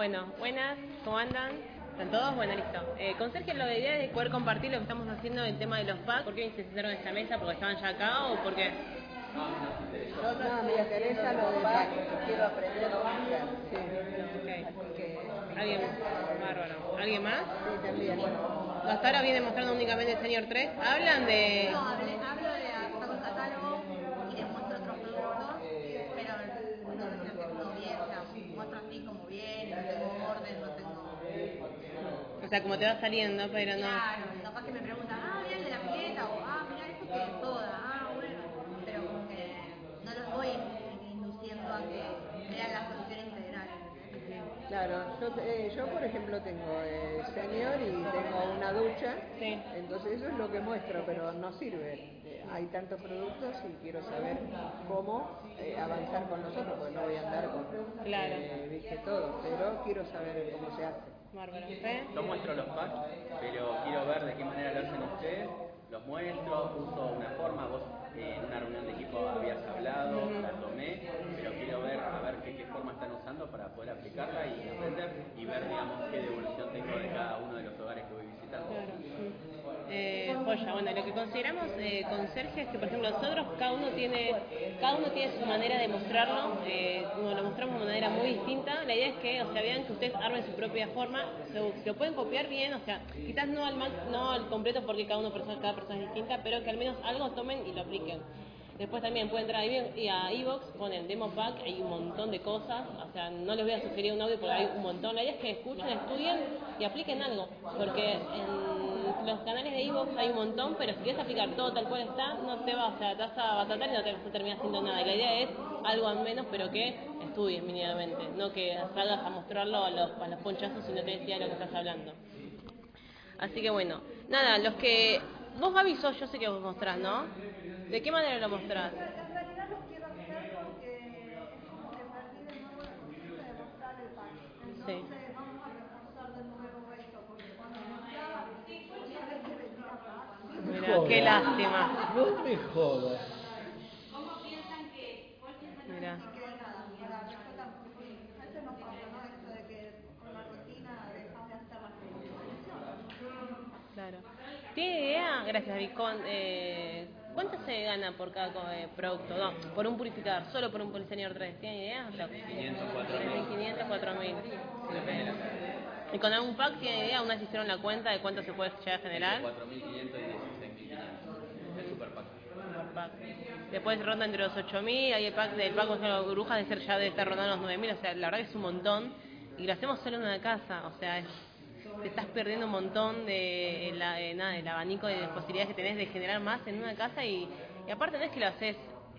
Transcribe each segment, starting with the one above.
Bueno, buenas, ¿cómo andan? ¿Están todos? Bueno, listo. Eh, con Sergio la idea es poder compartir lo que estamos haciendo en el tema de los packs. ¿Por qué se sentaron en esta mesa? ¿Porque estaban ya acá o porque no, me interesa lo de packs, quiero aprender a. Sí. Okay. ¿Alguien? Bárbaro. ¿Alguien más? Sí, también. Hasta ahora viene mostrando únicamente el Señor 3. Hablan de... No, hablo de saco el catálogo y les muestro otros productos, pero no sé si lo tengo bien, o sea, muestro así como bien, no tengo orden, no tengo... O sea, como te va saliendo, pero no... Claro, capaz que me preguntan, ah, mira el de la pileta, o ah, mira esto que es soda, ah, bueno, pero como que no los voy induciendo a que vean la solución integral. Claro, yo, eh, yo por ejemplo tengo eh, señor y tengo una ducha, Sí. entonces eso es lo que muestro, pero no sirve. Eh, hay tantos productos y quiero saber cómo eh, avanzar con nosotros, porque no voy a andar con Claro. eh, viste todo, pero quiero saber cómo se hace. Bárbaro. Yo muestro los packs, pero quiero ver de qué manera lo hacen ustedes. Los muestro, uso una forma, vos eh, en una reunión de equipo habías hablado, la tomé, pero quiero ver a ver qué, qué forma están usando para poder aplicarla y aprender y ver, digamos, qué devolución tengo de cada uno de los hogares que voy visitando. Claro. mm. Eh, joya, bueno, lo que consideramos eh, con Sergio es que, por ejemplo, nosotros cada uno tiene cada uno tiene su manera de mostrarlo, eh, como lo mostramos de manera muy distinta. La idea es que, o sea, vean que ustedes armen su propia forma, lo, lo pueden copiar bien, o sea, quizás no al max- no al completo porque cada uno persona, cada persona es distinta, pero que al menos algo tomen y lo apliquen. Después también pueden entrar a Evox, ponen Demo Pack, hay un montón de cosas, o sea, no les voy a sugerir un audio porque hay un montón. La idea es que escuchen, estudien y apliquen algo, porque en los canales de Evox hay un montón, pero si quieres aplicar todo tal cual está, no te vas, o sea, te vas a batatar y no te vas a terminar haciendo nada. Y la idea es algo al menos, pero que estudies mínimamente, no que salgas a mostrarlo a los, a los ponchazos y no te decía lo que estás hablando. Así que bueno, nada, los que... Vos sos, yo sé que vos mostrás, ¿no? ¿De qué manera lo mostrás? En realidad los quiero hacer porque es como que perdí de nuevo el concepto de mostrar el pack. Sí. Entonces vamos a reforzar de nuevo esto, porque cuando mostraba, muchas veces venía Mira, qué lástima. No me jodas. Mira. Esto de que cosas. Claro. ¿Tiene idea? Gracias, David. Con, eh, ¿Cuánto se gana por cada eh, producto? No, por un purificador, solo por un poliseñor 3. ¿Tiene idea? O sea, 500, 3.500, 4.000. ¿Y con algún pack tiene idea? ¿Una vez hicieron la cuenta de cuánto se puede llegar a generar? 4.500 y 16.500. El super pack. Después ronda entre los 8.000, ahí el pack del pack con las burbujas de ser ya de estar rondando los 9.000, o sea, la verdad que es un montón. Y lo hacemos solo en una casa, o sea, te estás perdiendo un montón de la, de nada, del abanico de posibilidades que tenés de generar más en una casa y, y aparte no es que lo haces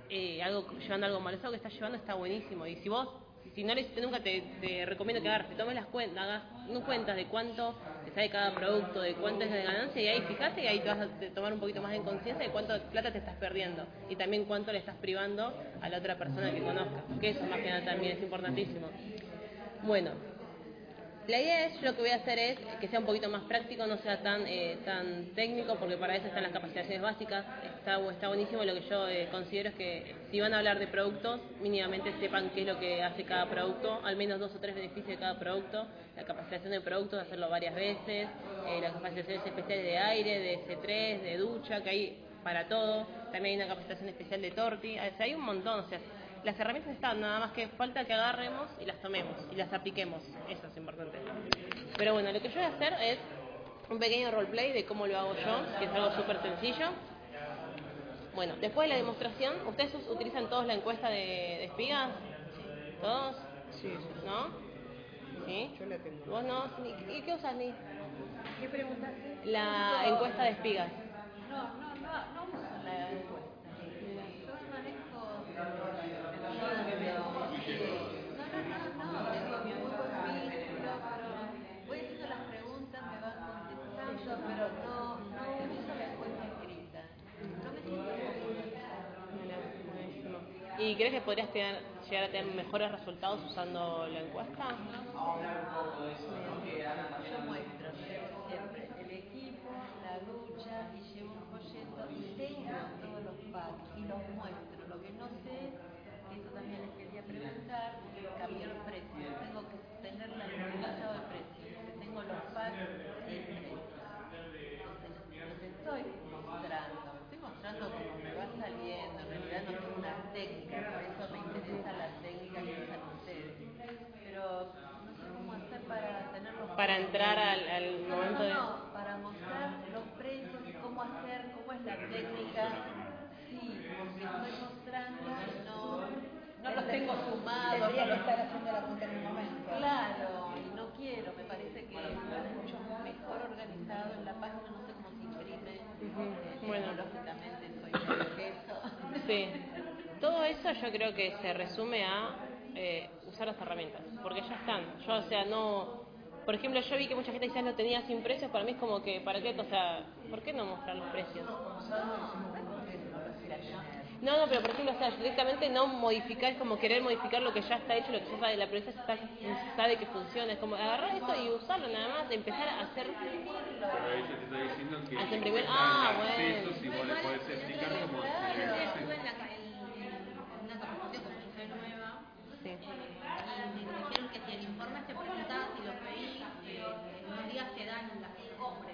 eh, algo llevando algo malo, es algo que estás llevando está buenísimo. Y si vos, si no lo hiciste nunca, te, te recomiendo que te tomes las cuentas, hagas no cuentas de cuánto te sale cada producto, de cuánto es de ganancia y ahí fíjate y ahí te vas a tomar un poquito más en conciencia de cuánto plata te estás perdiendo y también cuánto le estás privando a la otra persona que conozcas, que eso más que nada también es importantísimo. Bueno, la idea es, lo que voy a hacer es que sea un poquito más práctico, no sea tan eh, tan técnico, porque para eso están las capacitaciones básicas. Está, está buenísimo, lo que yo eh, considero es que si van a hablar de productos, mínimamente sepan qué es lo que hace cada producto, al menos dos o tres beneficios de cada producto, la capacitación de productos, hacerlo varias veces, eh, las capacitaciones especiales de aire, de C3, de ducha, que hay para todo. También hay una capacitación especial de torti, hay un montón, las herramientas están, nada más que falta que agarremos y las tomemos y las apliquemos. Eso es importante. Pero bueno, lo que yo voy a hacer es un pequeño roleplay de cómo lo hago yo, que es algo súper sencillo. Bueno, después de la demostración, ¿ustedes us- utilizan todos la encuesta de, de espigas? ¿Todos? Sí, sí, ¿No? ¿Sí? yo la tengo. ¿Vos no? Ni- ¿Y qué usas, Ni? ¿Qué preguntas? La encuesta de espigas. No, no, no, no uso la encuesta. Yo manejo... No, no, no, no, tengo ¿Y crees que podrías tener, llegar a tener mejores resultados usando la encuesta? Yo muestro, siempre el equipo, la ducha y llevo un folleto y tengo todos los packs y los muestro. Lo que no sé, eso también les quería preguntar, cambió el precio. Tengo que tener la listado de precios, porque tengo los packs sin precio. Entonces, les estoy mostrando, estoy mostrando cómo me va saliendo, en realidad no tengo una técnica, por eso me interesa la técnica que usan ustedes. Pero no sé cómo hacer para tener los Para entrar al, al no, momento no, de... no, para mostrar los precios y cómo hacer, cómo es la técnica. Sí, porque estoy mostrando y no, no los tengo sumados. Tendría que estar haciendo la punta en un momento. Claro, y no quiero, me parece que está mucho mejor organizado en la página, no sé cómo se imprime. Eh, Bueno. Tecnológicamente soy que eso. Sí. Todo eso yo creo que se resume a eh, usar las herramientas, porque ya están. Yo, o sea, no... Por ejemplo, yo vi que mucha gente quizás lo tenía sin precios, para mí es como que, ¿para qué? O sea, ¿por qué no mostrar los precios? No, no, pero por ejemplo, o sea, directamente no modificar, es como querer modificar lo que ya está hecho, lo que ya sabe, la empresa está, sabe que funciona, es como agarrar esto y usarlo nada más, de empezar a hacer... Pero ahí yo te estoy diciendo que imprimir- están ah, bueno. y vos le podés explicar cómo se Yo hace. estuve en, la, ca- en, en una capacitación como mujer nueva Sí. y me dijeron que si el informe se presenta, si lo pedís, eh, en unos días te dan la, el cofre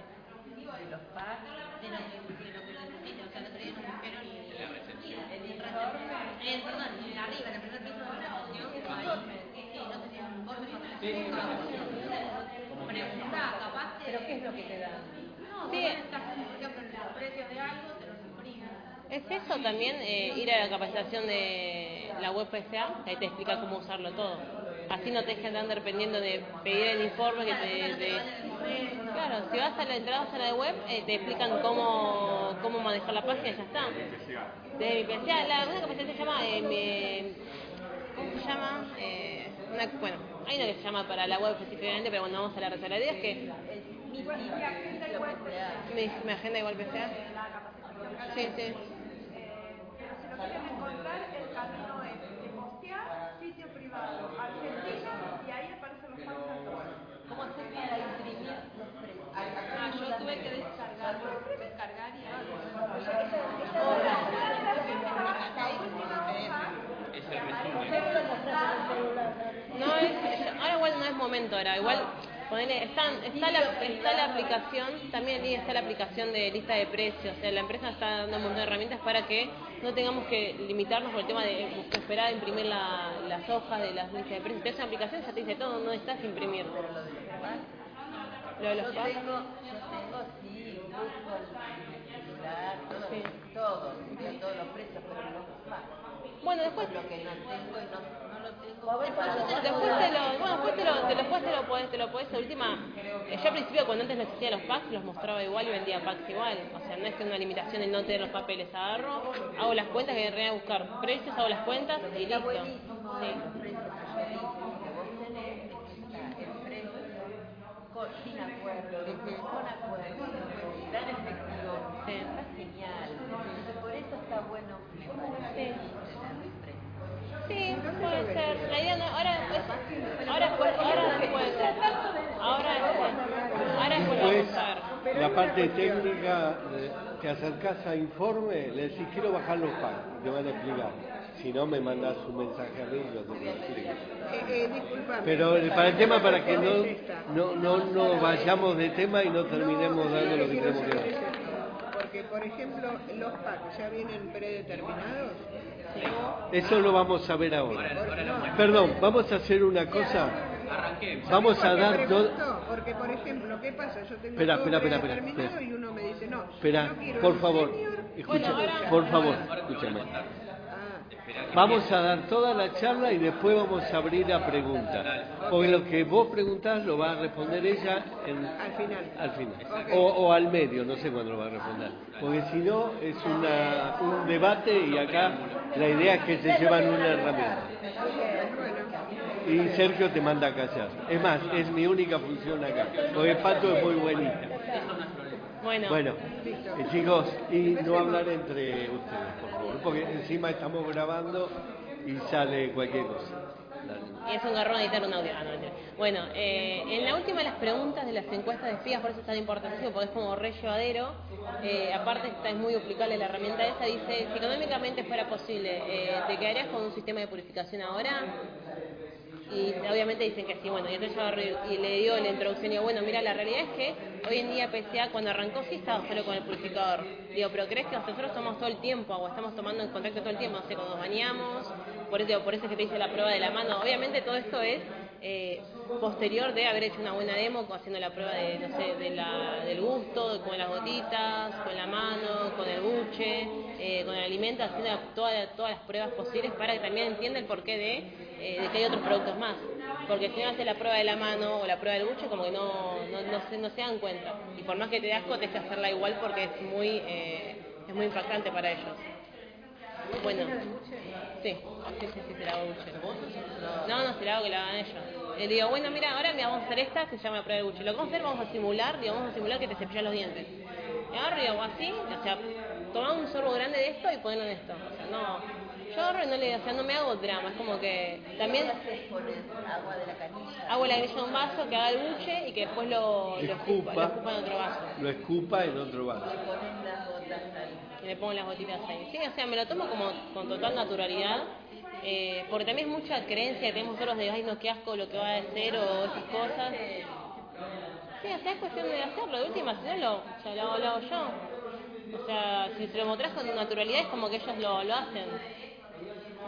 De los packs. de lo, que- de lo que necesites. O sea, el otro día nos dijeron y, La recepción. eh, perdón, en arriba, en el primer piso de la recepción, sí, no sé si es un informe, Preguntá, capaz. ¿Pero qué es lo que te dan? No, Sí. necesitas, por ejemplo, los precios de algo, te los imprimen. Es eso también, eh, ir a la capacitación de la web PSA, que ahí te explica cómo usarlo todo. Así no te dejan de andar dependiendo de pedir el informe que te... Claro, si vas a la entrada a la web, eh, te explican cómo, cómo manejar la página y ya está. De mi PSA, la una capacitación se llama... eh, ¿Cómo se llama? Eh, una- bueno, hay una que se llama para la web específicamente, pero bueno, vamos a hablar de la idea es que Mi agenda igual mi, mi agenda igual. Sí, sí. Encontrar, el camino es de postear, sitio privado, Argentina, y ahí aparecen los packs a todos. ¿Cómo hacer para imprimir los precios? Ah, yo tuve que descargar, descargar y La última hoja Es el resumen. No es, ahora igual ahora, igual ponele, están, está, la, está la aplicación, también está la aplicación de lista de precios, o sea, la empresa está dando un montón de herramientas para que no tengamos que limitarnos por el tema de esperar a imprimir la- las hojas de las listas de precios. Hace una aplicación ya te dice todo, no necesitas imprimir. Lo de los Yo tengo, yo tengo sí, fútbol, Sí. todos los precios, pero los packs. Bueno, después Lo que no tengo y no, no lo tengo. Después te lo, bueno, después te lo, te lo, después te lo podés, te lo podés, última, eh, yo al principio cuando antes no existían los packs, los mostraba igual y vendía packs igual, o sea, no es que una limitación de no tener los papeles, agarro, hago las cuentas, que en a buscar precios, hago las cuentas y listo. Sí. sin acuerdo, con acuerdo, tan efectivo, Sí. está genial. Entonces, por eso está bueno preparar Sí. y tener mis precios. Sí, puede ser. La idea no, ahora es, ahora fue, ahora después, ahora después, ahora después vamos Después, a ver. la parte técnica, eh, te acercás a informe, le decís quiero bajar los packs, te van a explicar. Si no, me mandas un mensaje a mí y yo te lo explico. Eh, eh. Pero eh, para el tema, para que no, Es no, no, no vayamos de tema y no terminemos dando lo que tenemos que es dar. Porque, por ejemplo, los packs ya vienen predeterminados. Eso lo vamos a ver ahora. Perdón, vamos a hacer una cosa. Arranquemos. Vamos a ¿Sabes por dar pregunto? Porque, por ejemplo, ¿qué pasa? Yo tengo Espera, espera, espera, espera, y uno me dice, no, Espera, por favor, escucha, por favor, escúchame. contar. Ah, Espera que Vamos a dar toda la charla y después vamos a abrir a preguntas. Porque lo que vos preguntás lo va a responder ella en, al final. al final. O, o al medio, no sé cuándo lo va a responder. Porque si no, es una, un debate y acá la idea es que se llevan una herramienta. Y Sergio te manda a callar. Es más, es mi única función acá. Porque Pato es muy buenita. Eso no es problema. Bueno. Bueno, eh, chicos, y no hablar entre ustedes, por favor, porque encima estamos grabando y sale cualquier cosa. Y es un garrón editar un audio. Ah, no. Bueno, eh, en la última de las preguntas de las encuestas de espías, por eso es tan importantísimo, porque es como re llevadero. eh, aparte, está, es muy aplicable la herramienta esa. Dice: si económicamente fuera posible, eh, ¿te quedarías con un sistema de purificación ahora? Y obviamente dicen que sí, bueno, y entonces yo y, le digo la introducción y digo, bueno, mira, la realidad es que hoy en día PSA cuando arrancó sí estaba solo con el purificador. Digo, pero ¿crees que nosotros tomamos todo el tiempo agua? Estamos tomando en contacto todo el tiempo, no sé, cuando nos bañamos, por eso, digo, por eso es que te hice la prueba de la mano. Obviamente todo esto es eh, posterior de haber hecho una buena demo, haciendo la prueba de, no sé, de la, del gusto, con las gotitas, con la mano, con el buche, eh, con el alimento, haciendo todas, todas las pruebas posibles para que también entienda el porqué de, eh, que hay otros productos más. Porque si no hace la prueba de la mano o la prueba del buche, como que no, no, no, se, no se dan cuenta. Y por más que te dé asco, tienes que hacerla igual porque es muy, eh, es muy impactante para ellos. Bueno, sí, sí, sí, sí, se la hago buche. No, no, se la hago que la hagan ellos. Le digo, bueno, mira, ahora mira, vamos a hacer esta que se llama la prueba de buche. Lo que vamos a hacer, vamos a simular, digo, vamos a simular que te cepillas los dientes. Y agarro y hago así, o sea, toma un sorbo grande de esto y ponelo en esto. O sea, no. Yo agarro y no le, o sea, no me hago drama, es como que también agua de la canilla. hago la canilla en un vaso, que haga el buche y que después lo, lo escupa, lo Escupa. en otro vaso. Lo escupa en otro vaso. Le pones las gotas ahí. Le pongo las gotitas ahí. Sí, o sea, me lo tomo como con total naturalidad, eh, porque también es mucha creencia que tenemos nosotros de, ay, no, qué asco lo que va a hacer o esas cosas. Sí, o sea, es cuestión de hacerlo, de última, si no lo, sea, lo, lo hago yo. O sea, si se lo mostrás con naturalidad es como que ellos lo, lo hacen.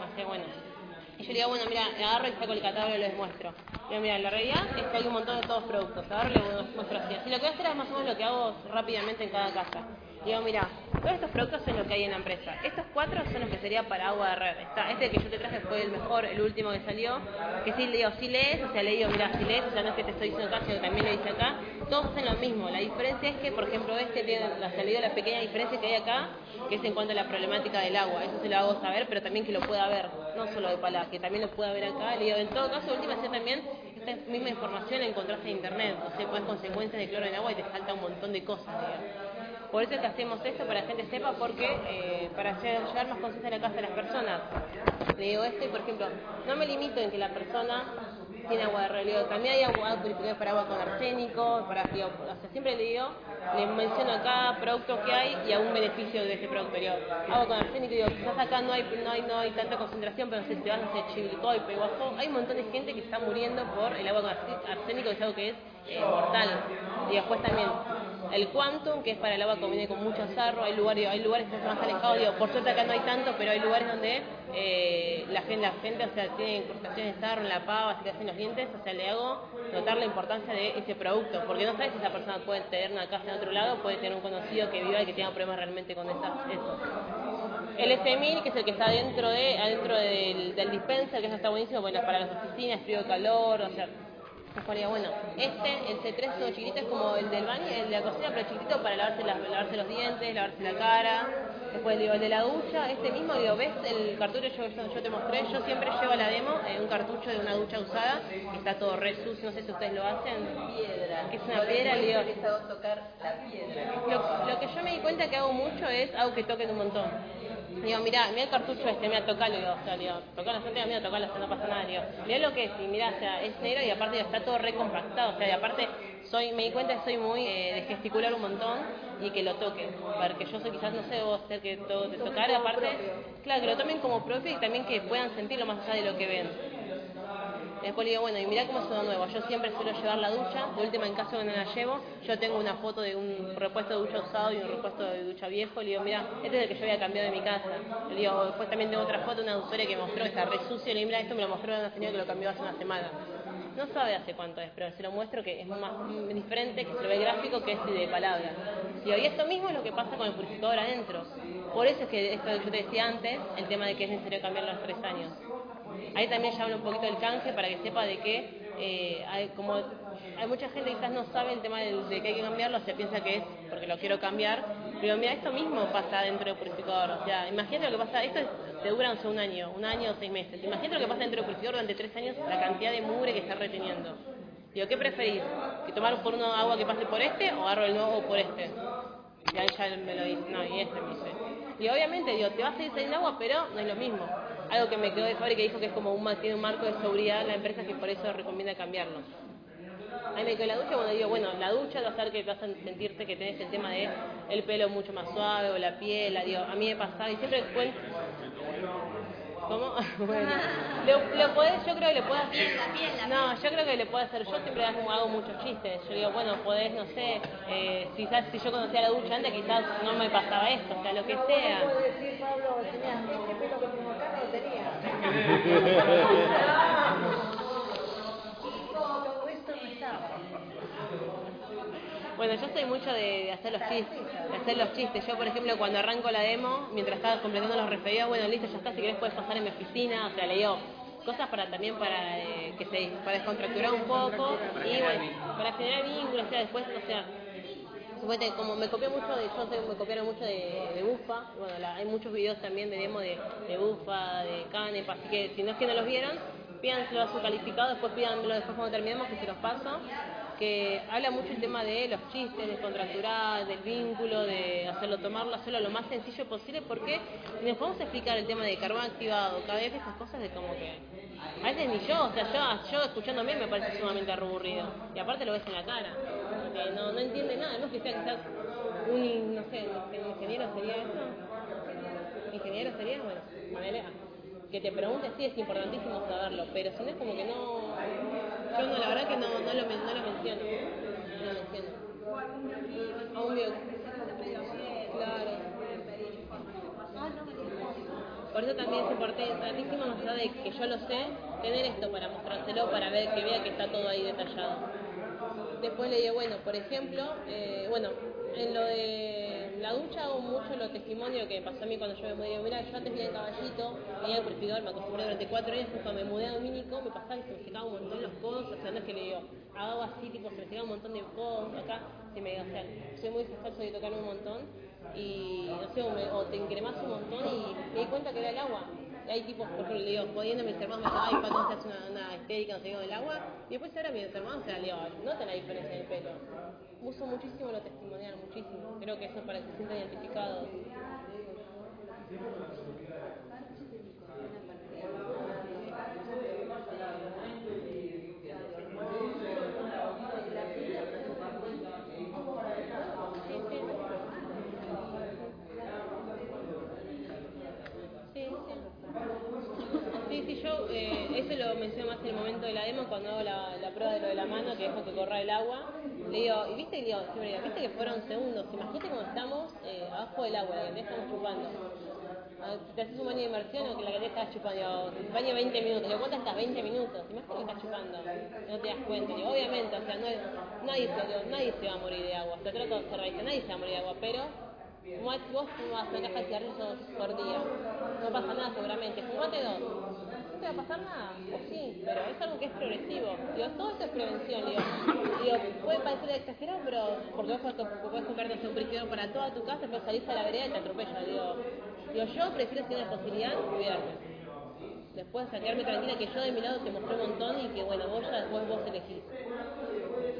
Así que bueno. Y yo le digo, bueno, mira, agarro y saco el catálogo y lo demuestro. Digo, mira, la realidad es que hay un montón de todos productos. Agarro y lo muestro así. Así lo que voy a hacer es más o menos lo que hago rápidamente en cada casa. Digo, mira, todos estos productos son lo que hay en la empresa. Estos cuatro son los que sería para agua de red. Está, este que yo te traje fue el mejor, el último que salió. Que sí, le digo, sí lees, o sea, le digo, mira, si lees, o sea, no es que te estoy diciendo acá, sino que también lo dice acá. Todos hacen lo mismo. La diferencia es que, por ejemplo, este tiene la salida, la pequeña diferencia que hay acá, que es en cuanto a la problemática del agua. Eso se lo hago saber, pero también que lo pueda ver, no solo de palabras, que también lo pueda ver acá. Le digo, en todo caso, última vez también, esta misma información la encontraste en internet. O sea, pones consecuencias de cloro en agua y te falta un montón de cosas, digamos. Por eso es que hacemos esto, para que la gente sepa, porque eh, para más conciencia a la casa de las personas. Le digo esto y, por ejemplo, no me limito en que la persona tiene agua de digo, también hay agua purificada para agua con arsénico, para, digo, o sea, siempre le digo, le menciono acá productos que hay y algún beneficio de ese producto. Digo, agua con arsénico, digo, quizás acá no hay, no hay, no hay tanta concentración, pero no sé si vas a hacer chivilcoy, peguajo. Hay un montón de gente que está muriendo por el agua con arsénico, que es algo que es eh, mortal. Y después también el Quantum, que es para el agua que viene con mucho sarro, hay lugares, hay lugares que están más alejados, digo, por suerte acá no hay tanto, pero hay lugares donde eh, la gente, la gente, o sea, tiene incrustaciones de sarro en la pava, se hacen los dientes, o sea, le hago notar la importancia de ese producto, porque no sabes si esa persona puede tener una casa en otro lado, puede tener un conocido que viva y que tenga problemas realmente con esas, eso. El S1000, que es el que está dentro de adentro del, del dispenser, que eso está buenísimo porque para las oficinas, frío, calor, o sea, diga, bueno, este, el C3 es uno chiquitito, es como el del baño, el de la cocina, pero chiquitito para lavarse, las- lavarse los dientes, lavarse la cara. Después digo, el de la ducha, este mismo, digo, ¿ves el cartucho yo, yo te mostré? Yo siempre llevo a la demo eh, un cartucho de una ducha usada, que está todo re sucio, no sé si ustedes lo hacen. Piedra. Que es una piedra, le digo, tocar la piedra. lo, lo que yo me di cuenta que hago mucho es algo que toquen un montón. Digo, mira, mira el cartucho este, mira, tocalo, digo, o sea, digo, tocalo, yo te mira, tocalo, o sea, no pasa nada, digo, mira lo que es, y mira, o sea, es negro y aparte digo, está todo recompactado, o sea, y aparte soy, me di cuenta que soy muy eh, de gesticular un montón y que lo toque, porque yo soy quizás, no sé, vos ser que todo de tocar, aparte, claro, que lo tomen como propio y también que puedan sentirlo más allá de lo que ven. Después le digo, bueno, y mirá cómo es uno nuevo. Yo siempre suelo llevar la ducha. De última, en caso que no la llevo, yo tengo una foto de un repuesto de ducha usado y un repuesto de ducha viejo. Le digo, mira, este es el que yo había cambiado de mi casa. Le digo, después también tengo otra foto de una usuaria que mostró está re sucio. Le digo, mira, esto me lo mostró una señora que lo cambió hace una semana. No sabe hace cuánto es, pero se lo muestro que es más diferente, que se lo ve gráfico que es de palabra. Y esto mismo es lo que pasa con el purificador adentro. Por eso es que esto que yo te decía antes, el tema de que es necesario cambiarlo a los tres años. Ahí también ya un poquito del canje para que sepa de que eh, hay como hay mucha gente que quizás no sabe el tema del- de, que hay que cambiarlo, se piensa que es porque lo quiero cambiar, pero mira, esto mismo pasa dentro del purificador, o sea, imagínate lo que pasa, esto es- te dura un año, un año o seis meses, imagínate lo que pasa dentro del purificador durante tres años, la cantidad de mugre que está reteniendo. Digo, ¿qué preferís? ¿Que tomar por uno agua que pase por este o agarro el nuevo por este? Y ahí ya me lo dice, no, y este me dice. Y obviamente, digo, te vas a ir saliendo agua, pero no es lo mismo. Algo que me quedó de fábrica dijo que es como un, tiene un marco de seguridad la empresa que por eso recomienda cambiarlo. Ahí me quedó la ducha, bueno, digo, bueno, la ducha va a hacer que vas a sentirte que tenés el tema de el pelo mucho más suave o la piel, la- digo, a mí me pasaba y siempre después... ¿Cómo? bueno, lo, lo podés, yo creo que le puedes hacer... No, yo creo que le puedo hacer, yo siempre hago, hago muchos chistes, yo digo, bueno, podés, no sé, eh, quizás si yo conocía la ducha antes, quizás no me pasaba esto, o sea, lo que sea. Tenía. Bueno, yo soy mucho de, de hacer los chistes, de hacer los chistes. Yo, por ejemplo, cuando arranco la demo, mientras estaba completando los referidos, bueno, listo, ya está, si querés puedes pasar en mi oficina, o sea, le digo cosas para también para eh, que se para descontracturar un poco y bueno, para generar vínculos, o sea, después, o sea, suponete, como me copié mucho de, yo me copiaron mucho de, de Bufa, bueno, la- hay muchos videos también de demo de, de Bufa, de Canepa, así que si no es que no los vieron, pídanselo a su calificado, después pídanmelo después cuando terminemos que se los paso, que habla mucho el tema de los chistes, de contracturar, del vínculo, de hacerlo, tomarlo, hacerlo lo más sencillo posible, porque nos podemos explicar el tema de carbón activado, cada vez esas cosas de como que, a veces ni yo, o sea, yo, yo escuchándome me parece sumamente aburrido, y aparte lo ves en la cara, porque no, no entiende nada, no es que sea quizás un, no sé, un ingeniero sería eso, ingeniero sería, bueno, ah, que te pregunte sí es importantísimo saberlo, pero si no es como que no, yo no, la verdad que no, no, lo, no lo menciono, no lo menciono. A un bio, claro. Por eso también es importantísimo, más allá de que yo lo sé, tener esto para mostrárselo, para ver que vea que está todo ahí detallado. Después le digo, bueno, por ejemplo, eh, bueno, en lo de la ducha hago mucho lo testimonio que pasó a mí cuando yo me mudé. Mira, yo antes vivía en Caballito, venía al purificador, me acostumbré durante cuatro años, cuando me mudé a Domínico, me pasaba que se me secaba un montón los codos, o sea, no es que le digo, hago así, tipo, se me secaba un montón de codos, acá, se me, o sea, soy muy soy de tocarme un montón, y no sé, o, me- o te encremas un montón y me di cuenta que era el agua. Hay tipos, por ejemplo, le digo, jodiendo mis hermanos, me dicen, ay, hace una, una histérica, no sé del agua. Y después ahora mis hermanos, o sea, le digo, la diferencia en el pelo. Uso muchísimo lo testimonial, muchísimo. Creo que eso es para que se sientan identificados. Sí, sí, sí, yo eh, eso lo menciono más en el de la demo, cuando hago la, prueba de lo de la mano, que dejo que corra el agua. Le digo, y viste, le digo, siempre digo, viste que fueron segundos, imagínate cuando estamos eh, abajo del agua, la que estamos chupando. Ah, Si te haces un baño de inmersión o que la que te estás chupando, digo, baño 20 minutos, digo, ¿cuánto estás? 20 minutos, imagínate que estás chupando, no te das cuenta, digo, obviamente, o sea, no nadie, se, digo, se va a morir de agua, te trato de ser realista, nadie se va a morir de agua, pero fumate, vos fumas una caja de cigarrillos por día, no pasa nada seguramente, fumate dos, te va a pasar nada, o sí, pero es algo que es progresivo, digo, todo esto es prevención, digo, digo puede parecer exagerado, pero porque vos podés comprarte un purificador para toda tu casa, pero salís a la vereda y te atropella, digo, digo, yo prefiero tener la posibilidad cuidarme. Después sacarme tranquila que yo de mi lado te mostré un montón y que bueno, vos ya después vos elegís.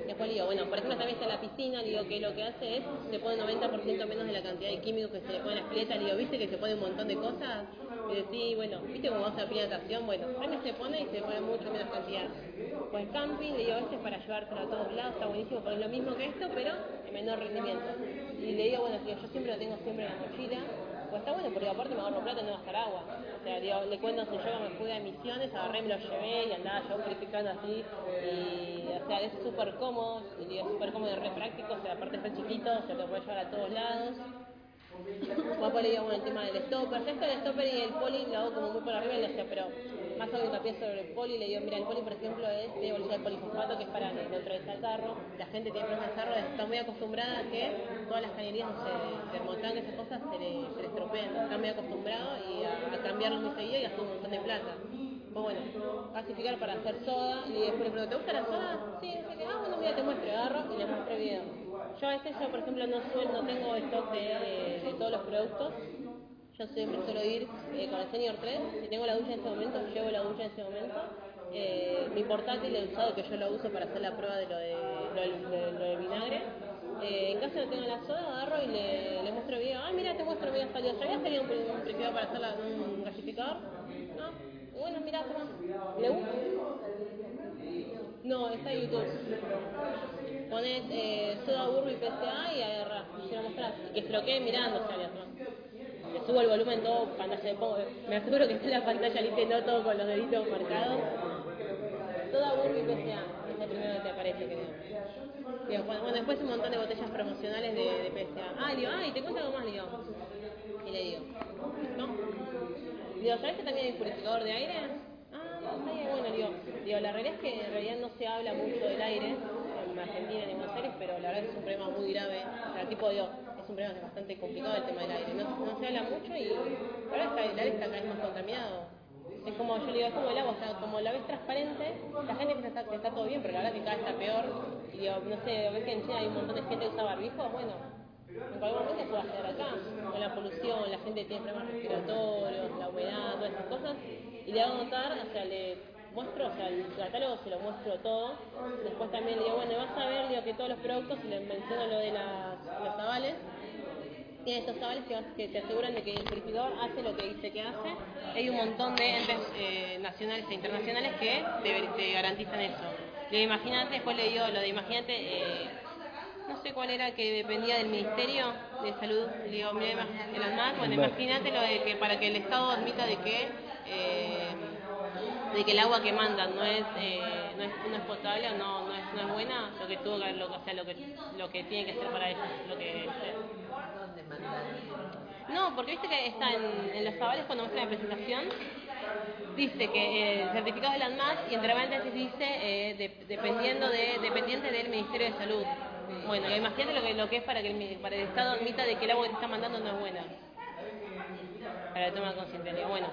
Después digo, bueno, por ejemplo también está la piscina, digo que lo que hace es, se pone 90% menos de la cantidad de químicos que se le pone a la pileta, le digo, ¿viste que se pone un montón de cosas? Y bueno, ¿viste cómo vas a la natación? Bueno, también se pone y se pone mucho menos cantidad. Pues camping, le digo, este es para llevárselo a todos lados, está buenísimo, porque es lo mismo que esto, pero en menor rendimiento. Y le digo, bueno, yo siempre lo tengo siempre en la mochila, pues está bueno porque aparte me ahorro plata y no gastar agua. O sea, digo, le cuento si yo me fui a misiones, agarré, me lo llevé y andaba yo purificando así. Y, o sea, es súper cómodo, y es súper cómodo y re práctico, o sea, aparte es re chiquito, o sea, lo puedes llevar a todos lados. Le digo, bueno, el tema del stopper. Esto del stopper y el poli lo hago como muy por arriba, y le pero más hago hincapié sobre el poli. Le digo, mira, el poli, por ejemplo, es de bolsilla de polifosfato, que es para neutralizar el sarro. La gente tiene problemas de está muy acostumbrada a que todas las cañerías, no sé, termotanque, esas cosas, se le, se le estropean. Está muy acostumbrado y a, a cambiarlo muy seguido y gastar un montón de plata. Pues bueno, clasificar para hacer soda. Y después le pregunto, ¿te gusta la soda? Sí, dice que, ah, bueno, mira, te muestro, agarro y le muestro el video. Yo a veces, yo por ejemplo, no suelo, no tengo stock de, de todos los productos. Yo siempre suelo ir eh, con el Senior 3. Si tengo la ducha en ese momento, llevo la ducha en ese momento. eh, mi portátil he usado que yo lo uso para hacer la prueba de lo de, lo de- del vinagre. Eh, en casa no tengo la soda, agarro y le, muestro el video. Ah, mira, te muestro, mira, salió. ¿Sabías que había un, pri- un purificador para hacer la- un gasificador? No. Bueno, mira, toma. ¿Le gusta? No, está en YouTube. Pones eh, soda burro y PCA y agarras. Y lo mostrás. Y que se mirando, atrás. Le subo el volumen todo, pantalla de pongo. Me aseguro que está en la pantalla no todo con los deditos marcados. Soda burro y PCA. Es el primero que te aparece, creo. Bueno, después un montón de botellas promocionales de, de PCA. Ah, digo, ah, y te cuento algo más, digo. Y le digo, ¿no? Digo, ¿sabes que también hay purificador de aire? Ah, está bueno, digo, digo, la realidad es que en realidad no se habla mucho del aire Argentina en Buenos Aires, pero la verdad es un problema muy grave. O sea, tipo, digo, es un problema bastante complicado el tema del aire. No, no se habla mucho y la verdad el aire está cada vez más contaminado. Es como, yo le digo, es como el agua, está, como la ves transparente, la gente piensa que está, todo bien, pero la verdad que cada vez está peor. Y digo, no sé, ves que en China hay un montón de gente que usa barbijo, bueno, en cualquier momento se va a quedar acá, con la polución, la gente tiene problemas respiratorios, la humedad, todas esas cosas, y le hago notar, o sea, le muestro, o sea, el catálogo se lo muestro todo, después también le digo, bueno, vas a ver, digo, que todos los productos, y les menciono lo de las, los avales, tiene estos avales que, que te aseguran de que el purificador hace lo que dice que hace. Hay un montón de entes eh, nacionales e internacionales que te, te garantizan eso. Le digo, imagínate, después le digo lo de imagínate, eh, no sé cuál era que dependía del Ministerio de Salud, le digo, mira, el ANMAT, bueno, imagínate lo de que para que el Estado admita de que eh, de que el agua que mandan no es, eh, no es, no es potable o no, no, es, no es buena, lo que tuvo que, lo, o sea, lo que, lo que tiene que ser para ellos, lo que ¿Dónde no, porque viste que está en, en los avales cuando muestra la presentación, dice que eh, el certificado de la ANMAS y entre paréntesis dice eh, de- dependiendo de, dependiente del Ministerio de Salud. Bueno, imagínate lo que, lo que es para que el, para el Estado admita de que el agua que te está mandando no es buena. Para. Le digo, bueno,